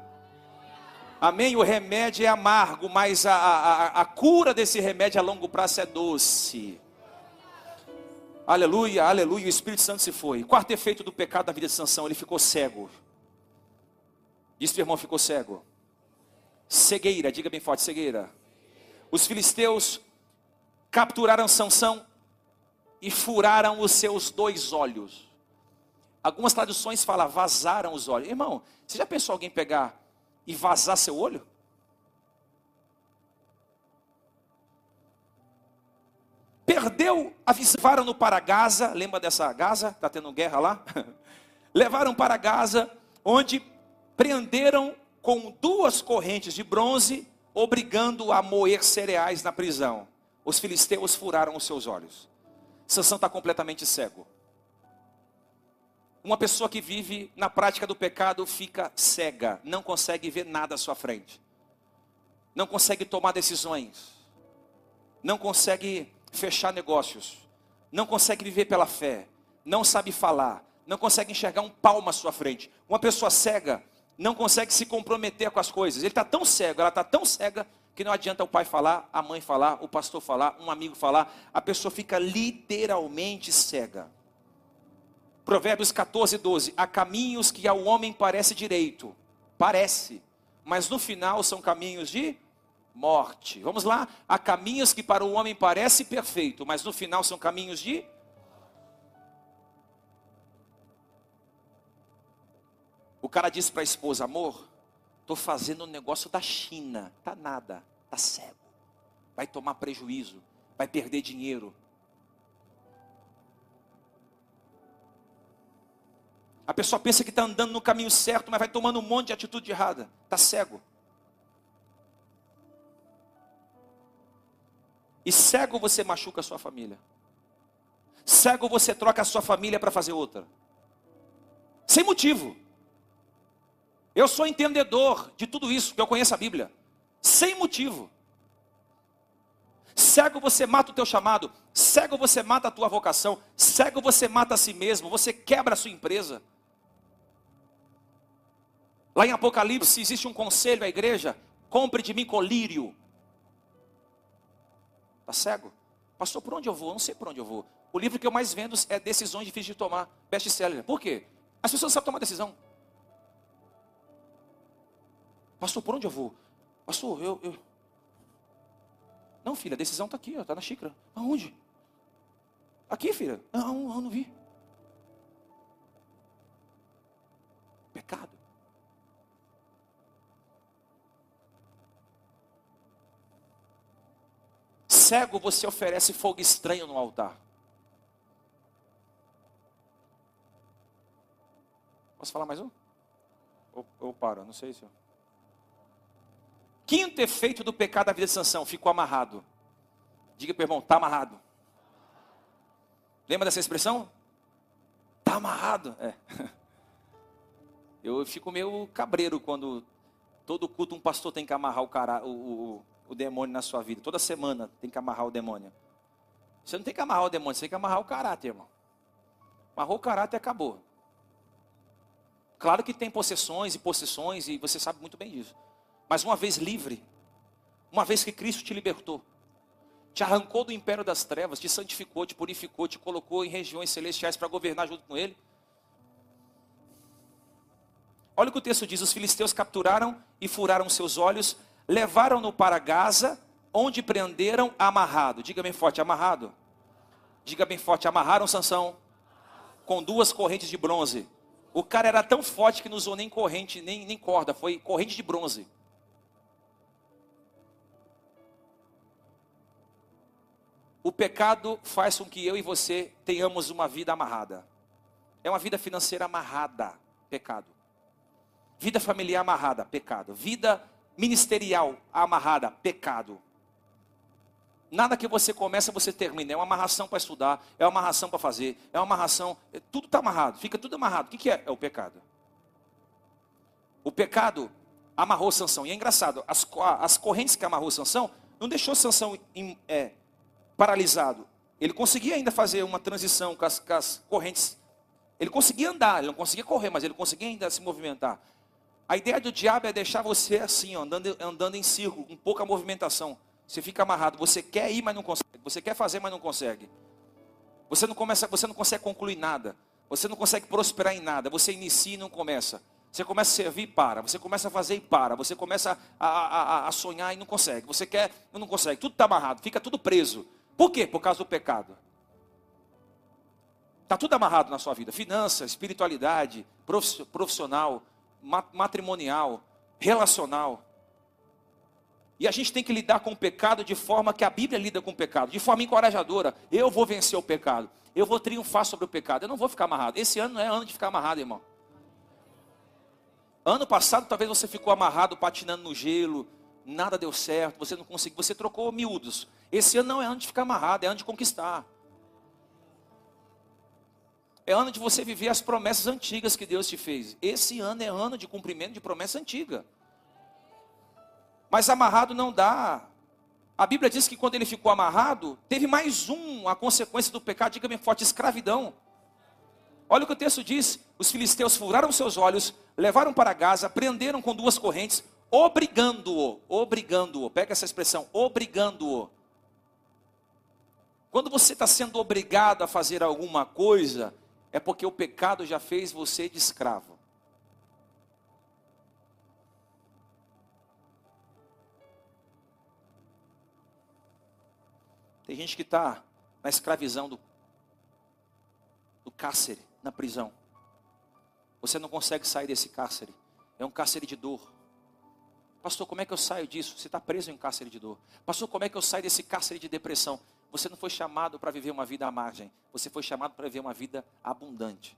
Speaker 1: Amém? O remédio é amargo, mas a, a, a cura desse remédio a longo prazo é doce. Aleluia, aleluia. O Espírito Santo se foi. Quarto efeito do pecado da vida de Sansão, ele ficou cego. Diz que o irmão ficou cego. Cegueira, diga bem forte, cegueira. Os filisteus capturaram Sansão e furaram os seus dois olhos. Algumas traduções falam vazaram os olhos. Irmão, você já pensou alguém pegar e vazar seu olho? Perdeu, avisaram no para Gaza, lembra dessa Gaza? Está tendo guerra lá? Levaram para Gaza, onde prenderam com duas correntes de bronze, obrigando a moer cereais na prisão. Os filisteus furaram os seus olhos. Sansão está completamente cego. Uma pessoa que vive na prática do pecado fica cega, não consegue ver nada à sua frente, não consegue tomar decisões, não consegue fechar negócios, não consegue viver pela fé, não sabe falar, não consegue enxergar um palmo à sua frente. Uma pessoa cega não consegue se comprometer com as coisas. Ele está tão cego, ela está tão cega que não adianta o pai falar, a mãe falar, o pastor falar, um amigo falar, a pessoa fica literalmente cega. Provérbios 14, 12. Há caminhos que ao homem parece direito, parece, mas no final são caminhos de morte. Vamos lá? Há caminhos que para o homem parece perfeito, mas no final são caminhos de O cara disse para a esposa: Amor, estou fazendo um negócio da China. Tá nada, tá cego. Vai tomar prejuízo, vai perder dinheiro. A pessoa pensa que está andando no caminho certo, mas vai tomando um monte de atitude errada. Está cego. E cego você machuca a sua família. Cego você troca a sua família para fazer outra. Sem motivo. Eu sou entendedor de tudo isso, porque eu conheço a Bíblia. Sem motivo. Cego você mata o teu chamado. Cego você mata a tua vocação. Cego você mata a si mesmo. Você quebra a sua empresa. Lá em Apocalipse existe um conselho à igreja: compre de mim colírio. Está cego? Pastor, por onde eu vou? Eu não sei por onde eu vou. O livro que eu mais vendo é Decisões Difíceis de Tomar, best-seller. Por quê? As pessoas não sabem tomar decisão. Pastor, por onde eu vou? Pastor, eu. eu... Não, filha, a decisão está aqui, está na xícara. Aonde? Aqui, filha. Não, eu não vi. Pecado. cego, você oferece fogo estranho no altar. Posso falar mais um? Ou, ou paro? Não sei se. Quinto efeito do pecado da vida de sanção: ficou amarrado. Diga para o irmão: está amarrado. Lembra dessa expressão? Está amarrado. É. Eu fico meio cabreiro quando todo culto um pastor tem que amarrar o, cara, o, o, o demônio na sua vida. Toda semana tem que amarrar o demônio. Você não tem que amarrar o demônio, você tem que amarrar o caráter, irmão. Amarrou o caráter e acabou. Claro que tem possessões e possessões, e você sabe muito bem disso. Mas uma vez livre, uma vez que Cristo te libertou, te arrancou do império das trevas, te santificou, te purificou, te colocou em regiões celestiais para governar junto com Ele. Olha o que o texto diz: os filisteus capturaram e furaram seus olhos, levaram-no para Gaza, onde prenderam amarrado. Diga bem forte, amarrado. Diga bem forte, amarraram Sansão com duas correntes de bronze. O cara era tão forte que não usou nem corrente, nem, nem corda, foi corrente de bronze. O pecado faz com que eu e você tenhamos uma vida amarrada. É uma vida financeira amarrada, pecado. Vida familiar amarrada, pecado. Vida ministerial amarrada, pecado. Nada que você começa, você termina. É uma amarração para estudar, é uma amarração para fazer, é uma amarração. É, tudo está amarrado, fica tudo amarrado. O que, é? É o pecado. O pecado amarrou Sansão. E é engraçado, as, as correntes que amarrou Sansão não deixou Sansão em, é, paralisado. Ele conseguia ainda fazer uma transição com as, com as correntes. Ele conseguia andar, ele não conseguia correr, mas ele conseguia ainda se movimentar. A ideia do diabo é deixar você assim, ó, andando, andando em círculo, com pouca movimentação. Você fica amarrado. Você quer ir, mas não consegue. Você quer fazer, mas não consegue. Você não começa, você não consegue concluir nada. Você não consegue prosperar em nada. Você inicia e não começa. Você começa a servir e para. Você começa a fazer e para. Você começa a, a, a sonhar e não consegue. Você quer não consegue. Tudo está amarrado. Fica tudo preso. Por quê? Por causa do pecado. Está tudo amarrado na sua vida. Finança, espiritualidade, profissional, matrimonial, relacional. E a gente tem que lidar com o pecado de forma que a Bíblia lida com o pecado, de forma encorajadora. Eu vou vencer o pecado. Eu vou triunfar sobre o pecado. Eu não vou ficar amarrado. Esse ano não é ano de ficar amarrado, irmão. Ano passado talvez você ficou amarrado, patinando no gelo, nada deu certo, você não conseguiu, você trocou miúdos. Esse ano não é ano de ficar amarrado, é ano de conquistar. É ano de você viver as promessas antigas que Deus te fez. Esse ano é ano de cumprimento de promessa antiga. Mas amarrado não dá. A Bíblia diz que quando ele ficou amarrado, teve mais um, a consequência do pecado, diga bem forte, escravidão. Olha o que o texto diz: os filisteus furaram seus olhos, levaram para Gaza, prenderam com duas correntes, obrigando-o, obrigando-o, pega essa expressão, obrigando-o. Quando você está sendo obrigado a fazer alguma coisa, é porque o pecado já fez você de escravo. Tem gente que está na escravidão do, do cárcere, na prisão. Você não consegue sair desse cárcere. É um cárcere de dor. Pastor, como é que eu saio disso? Você está preso em um cárcere de dor. Pastor, como é que eu saio desse cárcere de depressão? Você não foi chamado para viver uma vida à margem. Você foi chamado para viver uma vida abundante.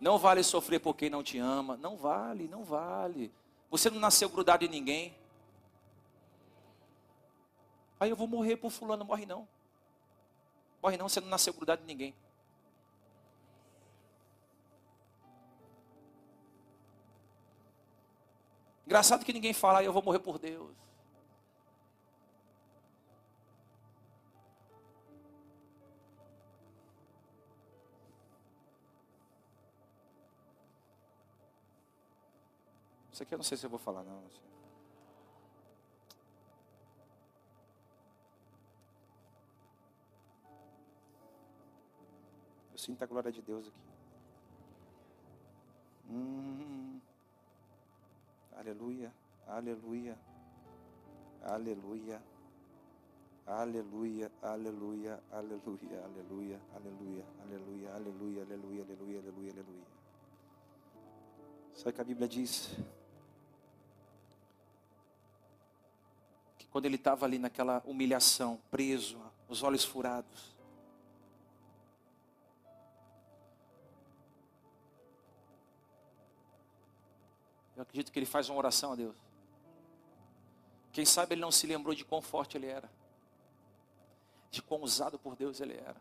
Speaker 1: Não vale sofrer por quem não te ama. Não vale, não vale. Você não nasceu grudado em ninguém. Aí eu vou morrer por fulano, morre não. Morre não, você não nasceu grudado em ninguém. Engraçado que ninguém fala, eu vou morrer por Deus. Isso aqui eu não sei se eu vou falar, não. Sinta a glória de Deus aqui. Hum. Aleluia, aleluia, aleluia, aleluia, aleluia, aleluia, aleluia, aleluia, aleluia, aleluia, aleluia, aleluia, aleluia, aleluia. Sabe que a Bíblia diz? Quando ele estava ali naquela humilhação, preso, os olhos furados, Eu acredito que ele faz uma oração a Deus. Quem sabe ele não se lembrou de quão forte ele era, de quão usado por Deus ele era,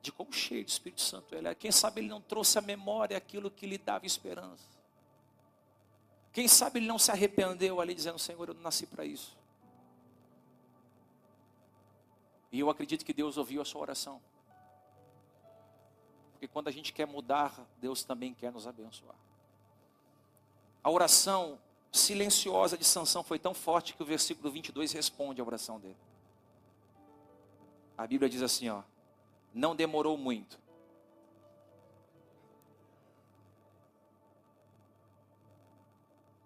Speaker 1: de quão cheio do Espírito Santo ele era. Quem sabe ele não trouxe à memória aquilo que lhe dava esperança. Quem sabe ele não se arrependeu ali dizendo: Senhor, eu não nasci para isso. E eu acredito que Deus ouviu a sua oração. Porque quando a gente quer mudar, Deus também quer nos abençoar. A oração silenciosa de Sansão foi tão forte que o versículo 22 responde à oração dele. A Bíblia diz assim, ó: Não demorou muito.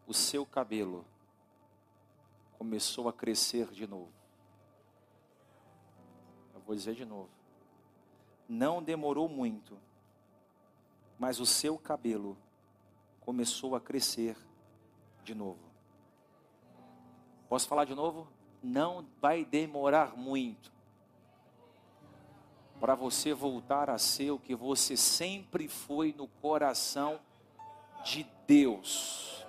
Speaker 1: O seu cabelo começou a crescer de novo. Vou dizer de novo. Não demorou muito, mas o seu cabelo começou a crescer de novo. Posso falar de novo? Não vai demorar muito para você voltar a ser o que você sempre foi no coração de Deus.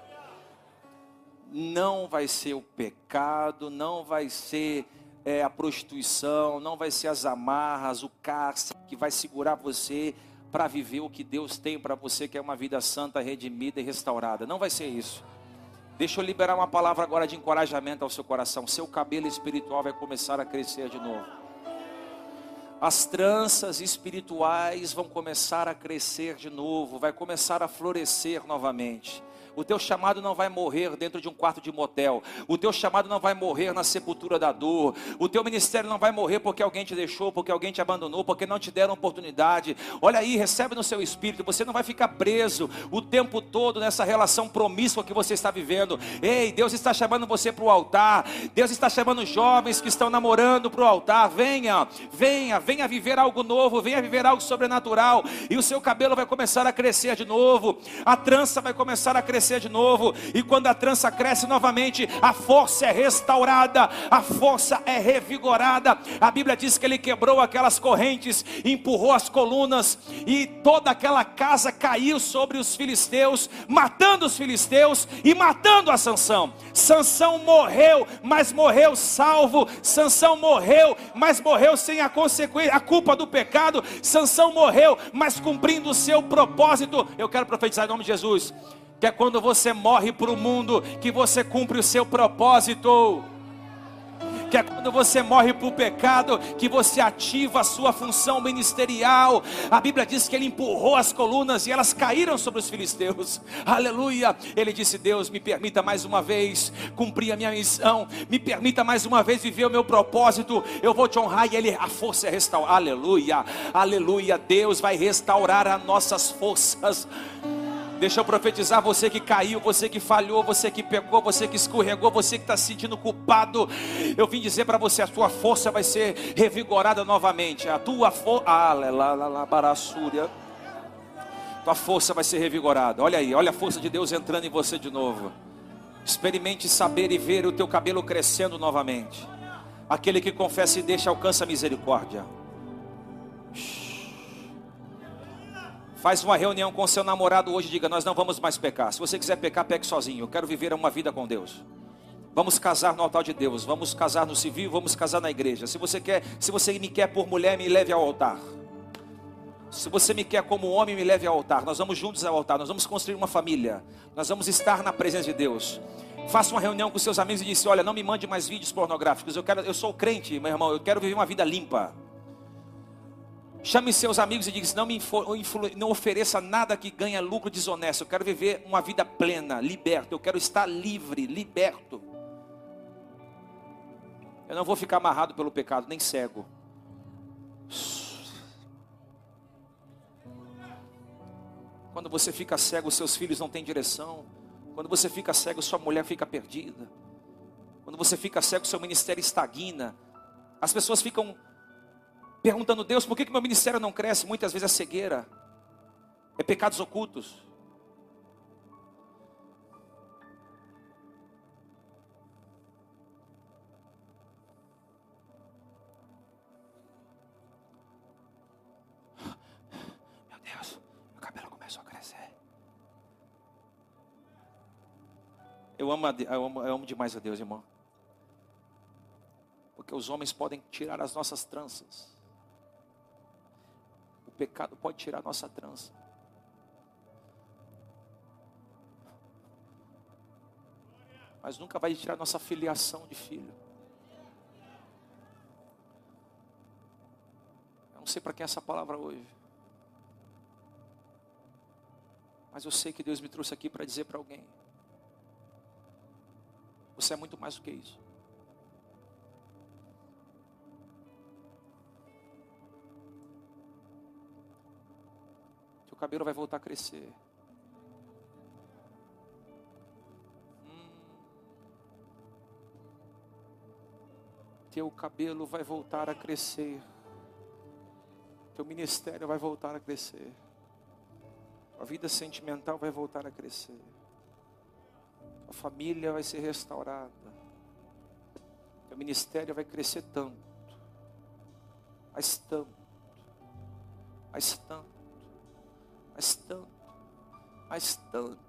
Speaker 1: Não vai ser o pecado, não vai ser é, a prostituição, não vai ser as amarras, o cárcere que vai segurar você para viver o que Deus tem para você, que é uma vida santa, redimida e restaurada. Não vai ser isso. Deixa eu liberar uma palavra agora de encorajamento ao seu coração. Seu cabelo espiritual vai começar a crescer de novo. As tranças espirituais vão começar a crescer de novo, vai começar a florescer novamente. O teu chamado não vai morrer dentro de um quarto de motel. O teu chamado não vai morrer na sepultura da dor. O teu ministério não vai morrer porque alguém te deixou, porque alguém te abandonou, porque não te deram oportunidade. Olha aí, recebe no seu espírito. Você não vai ficar preso o tempo todo nessa relação promíscua que você está vivendo. Ei, Deus está chamando você para o altar. Deus está chamando jovens que estão namorando para o altar. Venha, venha, venha viver algo novo, venha viver algo sobrenatural. E o seu cabelo vai começar a crescer de novo. A trança vai começar a crescer crescer de novo, e quando a trança cresce novamente, a força é restaurada, a força é revigorada. A Bíblia diz que ele quebrou aquelas correntes, empurrou as colunas, e toda aquela casa caiu sobre os filisteus, matando os filisteus e matando a Sansão. Sansão morreu, mas morreu salvo. Sansão morreu, mas morreu sem a consequência, a culpa do pecado. Sansão morreu, mas cumprindo o seu propósito. Eu quero profetizar em nome de Jesus que é quando você morre para o mundo, que você cumpre o seu propósito. Que é quando você morre para o pecado, que você ativa a sua função ministerial. A Bíblia diz que ele empurrou as colunas e elas caíram sobre os filisteus. Aleluia. Ele disse: Deus, me permita mais uma vez cumprir a minha missão, me permita mais uma vez viver o meu propósito. Eu vou te honrar e ele, a força é restaurada. Aleluia, aleluia. Deus vai restaurar as nossas forças. Deixa eu profetizar você que caiu, você que falhou, você que pecou, você que escorregou, você que está se sentindo culpado. Eu vim dizer para você: a sua força vai ser revigorada novamente. A tua força. Ah, lá. Tua força vai ser revigorada. Olha aí, olha a força de Deus entrando em você de novo. Experimente saber e ver o teu cabelo crescendo novamente. Aquele que confessa e deixa alcança a misericórdia. Faz uma reunião com seu namorado hoje e diga: Nós não vamos mais pecar. Se você quiser pecar, peque sozinho. Eu quero viver uma vida com Deus. Vamos casar no altar de Deus. Vamos casar no civil. Vamos casar na igreja. Se você quer, se você me quer por mulher, me leve ao altar. Se você me quer como homem, me leve ao altar. Nós vamos juntos ao altar. Nós vamos construir uma família. Nós vamos estar na presença de Deus. Faça uma reunião com seus amigos e disse: Olha, não me mande mais vídeos pornográficos. Eu quero, eu sou crente, meu irmão. Eu quero viver uma vida limpa. Chame seus amigos e diga: não me não ofereça nada que ganhe lucro desonesto. Eu quero viver uma vida plena, liberta. Eu quero estar livre, liberto. Eu não vou ficar amarrado pelo pecado, nem cego. Quando você fica cego, seus filhos não têm direção. Quando você fica cego, sua mulher fica perdida. Quando você fica cego, seu ministério estagna. As pessoas ficam perguntando, Deus, por que, que meu ministério não cresce? Muitas vezes é cegueira, é pecados ocultos. Meu Deus, meu cabelo começou a crescer. Eu amo, eu amo, eu amo demais a Deus, irmão. Porque os homens podem tirar as nossas tranças pecado pode tirar nossa trança. Mas nunca vai tirar nossa filiação de filho. Eu não sei para quem é essa palavra hoje. Mas eu sei que Deus me trouxe aqui para dizer para alguém: Você é muito mais do que isso. O cabelo vai voltar a crescer. Hum. o cabelo vai voltar a crescer. Teu ministério vai voltar a crescer. A vida sentimental vai voltar a crescer. A família vai ser restaurada. Teu ministério vai crescer tanto. Mas tanto. Mas tanto. Mas tanto. Mas tanto.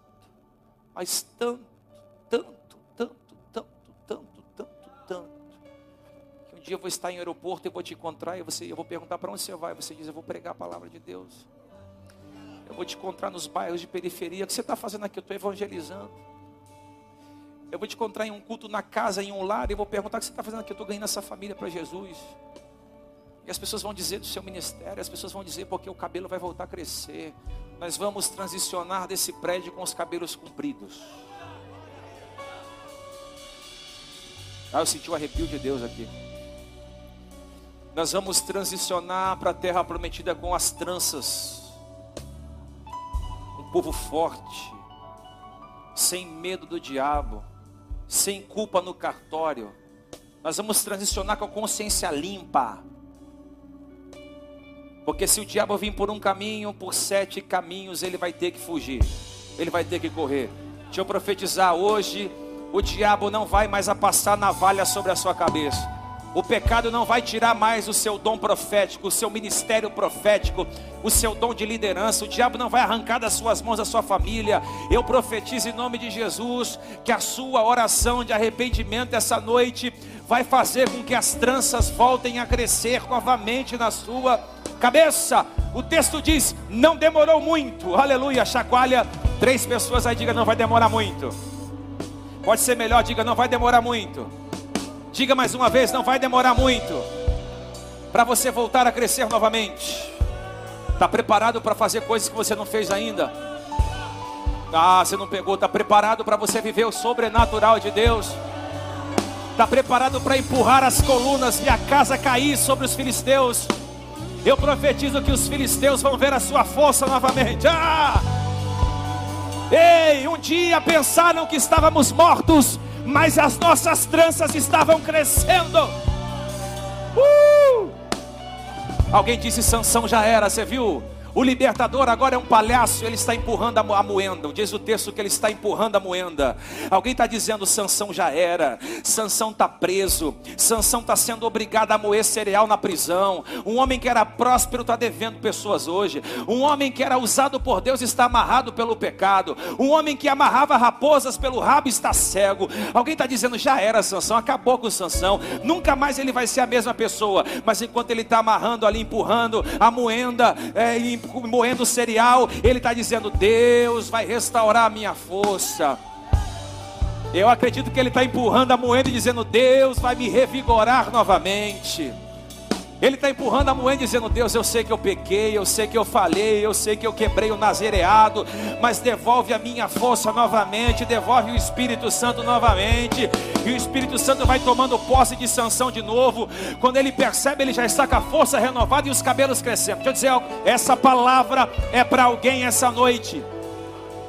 Speaker 1: Mas tanto. Tanto, tanto, tanto, tanto, tanto, tanto. Que um dia eu vou estar em aeroporto e vou te encontrar e você, eu vou perguntar para onde você vai. Você diz, eu vou pregar a palavra de Deus. Eu vou te encontrar nos bairros de periferia. O que você está fazendo aqui? Eu estou evangelizando. Eu vou te encontrar em um culto na casa, em um lar, e vou perguntar o que você está fazendo aqui. Eu estou ganhando essa família para Jesus. E as pessoas vão dizer do seu ministério, as pessoas vão dizer porque o cabelo vai voltar a crescer. Nós vamos transicionar desse prédio com os cabelos compridos. Ah, eu senti o arrepio de Deus aqui. Nós vamos transicionar para a terra prometida com as tranças. Um povo forte, sem medo do diabo, sem culpa no cartório. Nós vamos transicionar com a consciência limpa. Porque se o diabo vir por um caminho, por sete caminhos, ele vai ter que fugir. Ele vai ter que correr. Deixa eu profetizar hoje, o diabo não vai mais passar navalha sobre a sua cabeça. O pecado não vai tirar mais o seu dom profético, o seu ministério profético, o seu dom de liderança. O diabo não vai arrancar das suas mãos a sua família. Eu profetizo em nome de Jesus que a sua oração de arrependimento essa noite vai fazer com que as tranças voltem a crescer novamente na sua cabeça. O texto diz: não demorou muito. Aleluia. Chacoalha três pessoas aí, diga: não vai demorar muito. Pode ser melhor, diga: não vai demorar muito. Diga mais uma vez: não vai demorar muito. Para você voltar a crescer novamente. Está preparado para fazer coisas que você não fez ainda? Ah, você não pegou. Está preparado para você viver o sobrenatural de Deus? Está preparado para empurrar as colunas e a casa cair sobre os filisteus? Eu profetizo que os filisteus vão ver a sua força novamente. Ah! Ei, um dia pensaram que estávamos mortos, mas as nossas tranças estavam crescendo. Uh! Alguém disse: Sansão já era, você viu? O libertador agora é um palhaço, ele está empurrando a moenda. Diz o texto que ele está empurrando a moenda. Alguém está dizendo: Sansão já era, Sansão está preso, Sansão está sendo obrigado a moer cereal na prisão. Um homem que era próspero está devendo pessoas hoje. Um homem que era usado por Deus está amarrado pelo pecado. Um homem que amarrava raposas pelo rabo está cego. Alguém está dizendo: já era Sansão, acabou com Sansão, nunca mais ele vai ser a mesma pessoa. Mas enquanto ele está amarrando ali, empurrando a moenda, é, moendo cereal, ele está dizendo: Deus vai restaurar a minha força. Eu acredito que ele está empurrando a moeda e dizendo: Deus vai me revigorar novamente. Ele está empurrando a moeda dizendo: Deus, eu sei que eu pequei, eu sei que eu falhei, eu sei que eu quebrei o nazereado, mas devolve a minha força novamente, devolve o Espírito Santo novamente. E o Espírito Santo vai tomando posse de sanção de novo. Quando ele percebe, ele já está com a força renovada e os cabelos crescendo. Deixa eu dizer algo: essa palavra é para alguém essa noite.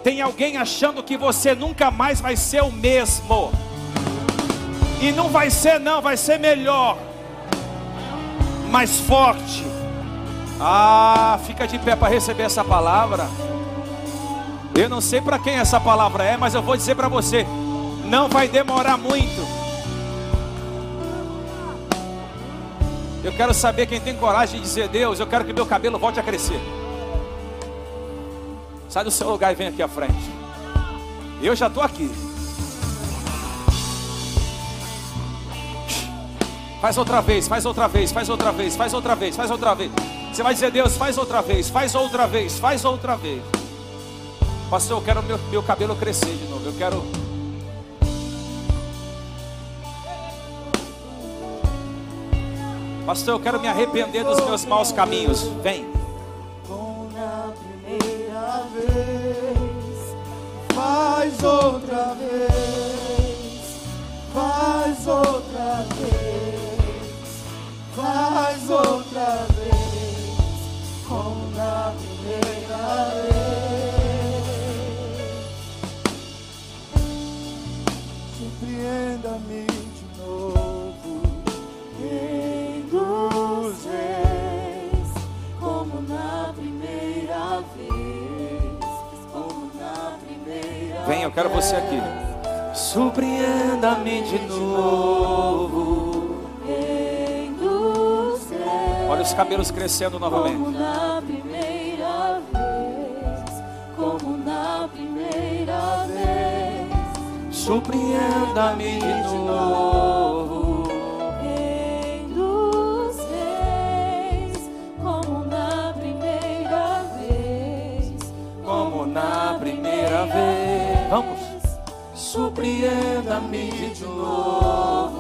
Speaker 1: Tem alguém achando que você nunca mais vai ser o mesmo. E não vai ser, não, vai ser melhor mais forte. Ah, fica de pé para receber essa palavra. Eu não sei para quem essa palavra é, mas eu vou dizer para você: não vai demorar muito. Eu quero saber quem tem coragem de dizer: Deus, eu quero que meu cabelo volte a crescer. Sai do seu lugar e vem aqui à frente. Eu já estou aqui. Faz outra vez, faz outra vez, faz outra vez, faz outra vez, faz outra vez. Você vai dizer, Deus, faz outra vez, faz outra vez, faz outra vez. Pastor, eu quero meu, meu cabelo crescer de novo. Eu quero. Pastor, eu quero me arrepender dos meus maus caminhos. Vem.
Speaker 2: primeira vez, faz outra vez, faz outra vez mais outra vez, como na primeira vez. Surpreenda-me de novo, induzes, como na primeira vez, como na primeira
Speaker 1: Vem, eu quero você aqui. Surpreenda-me de novo. Os cabelos crescendo
Speaker 2: Como
Speaker 1: novamente.
Speaker 2: na primeira vez, como na primeira vez,
Speaker 1: Surpreenda-me de novo.
Speaker 2: Rei dos reis, como na primeira vez,
Speaker 1: Como na primeira vez. Vamos. Surpreenda-me de novo.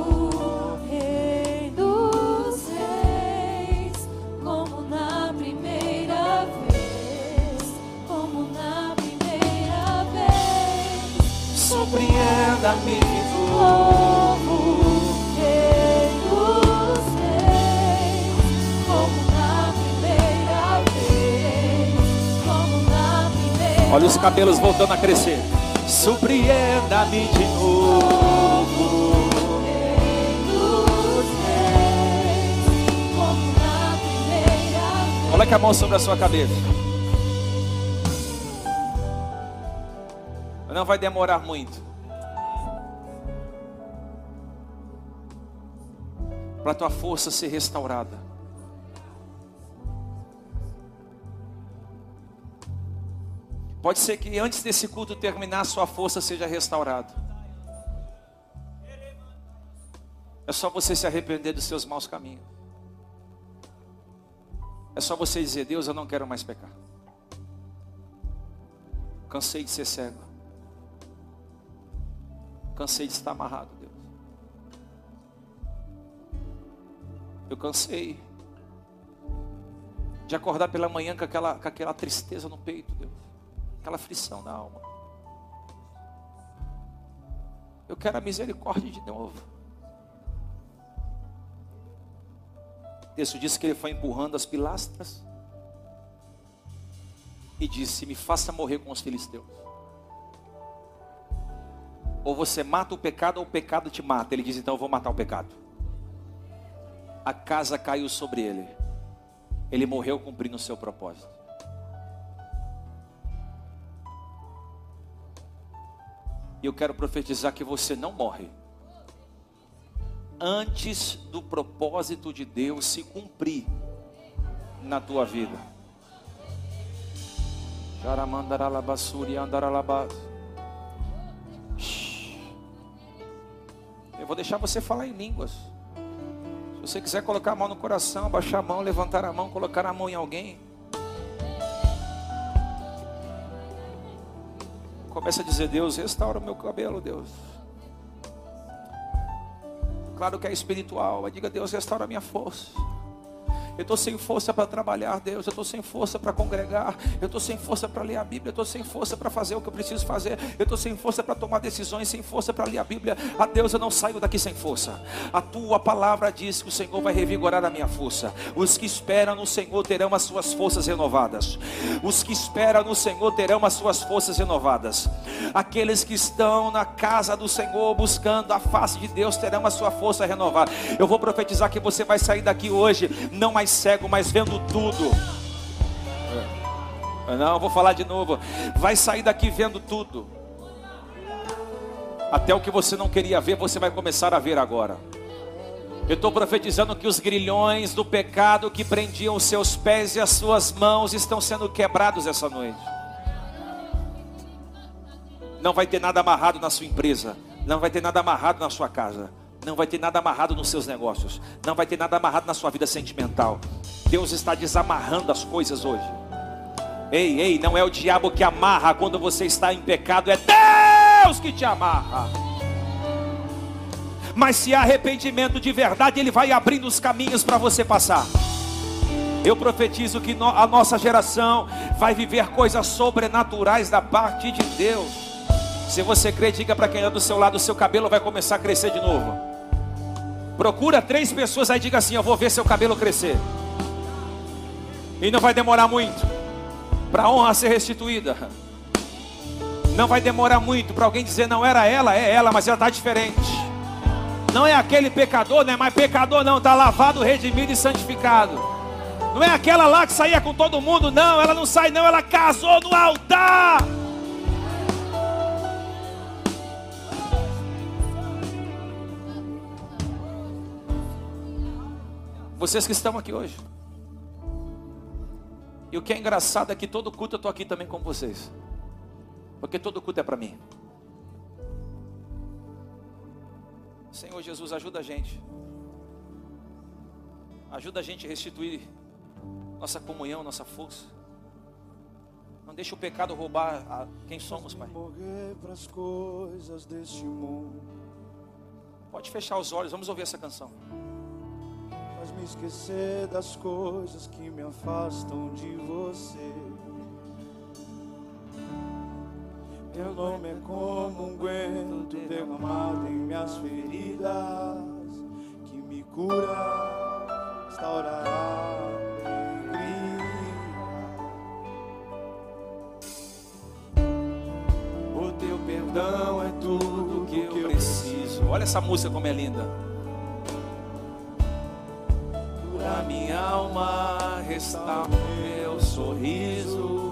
Speaker 2: Como na primeira
Speaker 1: Olha os cabelos voltando a crescer. Surpreenda-me de novo.
Speaker 2: Rei dos reis, como na primeira vez.
Speaker 1: Coloque a mão sobre a sua cabeça. Não vai demorar muito. Para a tua força ser restaurada. Pode ser que antes desse culto terminar, sua força seja restaurada. É só você se arrepender dos seus maus caminhos. É só você dizer: Deus, eu não quero mais pecar. Cansei de ser cego. Cansei de estar amarrado, Deus. Eu cansei de acordar pela manhã com aquela, com aquela tristeza no peito, Deus. Aquela aflição na alma. Eu quero a misericórdia de novo. O texto diz que ele foi empurrando as pilastras e disse: Me faça morrer com os filisteus. Ou você mata o pecado, ou o pecado te mata. Ele diz: Então eu vou matar o pecado. A casa caiu sobre ele. Ele morreu cumprindo o seu propósito. E eu quero profetizar que você não morre antes do propósito de Deus se cumprir na tua vida. Jaramandaralabassuri andaralabas. Vou deixar você falar em línguas. Se você quiser colocar a mão no coração, abaixar a mão, levantar a mão, colocar a mão em alguém. Começa a dizer, Deus, restaura o meu cabelo, Deus. Claro que é espiritual, mas diga, Deus, restaura a minha força. Eu estou sem força para trabalhar, Deus. Eu estou sem força para congregar. Eu estou sem força para ler a Bíblia. Eu estou sem força para fazer o que eu preciso fazer. Eu estou sem força para tomar decisões, sem força para ler a Bíblia. A Deus, eu não saio daqui sem força. A tua palavra diz que o Senhor vai revigorar a minha força. Os que esperam no Senhor terão as suas forças renovadas. Os que esperam no Senhor terão as suas forças renovadas. Aqueles que estão na casa do Senhor buscando a face de Deus terão a sua força renovada. Eu vou profetizar que você vai sair daqui hoje, não mais cego, mas vendo tudo. Não, eu vou falar de novo. Vai sair daqui vendo tudo. Até o que você não queria ver, você vai começar a ver agora. Eu estou profetizando que os grilhões do pecado que prendiam os seus pés e as suas mãos estão sendo quebrados essa noite. Não vai ter nada amarrado na sua empresa, não vai ter nada amarrado na sua casa, não vai ter nada amarrado nos seus negócios, não vai ter nada amarrado na sua vida sentimental. Deus está desamarrando as coisas hoje. Ei, ei, não é o diabo que amarra quando você está em pecado, é Deus que te amarra. Mas se há arrependimento de verdade, Ele vai abrindo os caminhos para você passar. Eu profetizo que a nossa geração vai viver coisas sobrenaturais da parte de Deus. Se você crê, diga para quem está do seu lado, o seu cabelo vai começar a crescer de novo. Procura três pessoas aí, diga assim: Eu vou ver seu cabelo crescer. E não vai demorar muito para a honra ser restituída. Não vai demorar muito para alguém dizer: Não era ela, é ela, mas ela está diferente. Não é aquele pecador, não é mais pecador, não, está lavado, redimido e santificado. Não é aquela lá que saía com todo mundo, não, ela não sai, não, ela casou no altar. Vocês que estão aqui hoje. E o que é engraçado é que todo culto eu estou aqui também com vocês. Porque todo culto é para mim. Senhor Jesus, ajuda a gente. Ajuda a gente a restituir nossa comunhão, nossa força. Não deixe o pecado roubar a quem somos, Pai. Pode fechar os olhos, vamos ouvir essa canção.
Speaker 2: Faz me esquecer das coisas que me afastam de você. Teu nome é como um guento derramado em minhas feridas, que me cura, restaurará. O teu perdão é tudo
Speaker 1: que eu preciso. Olha essa música como é linda.
Speaker 2: Cura minha alma, restaura meu sorriso.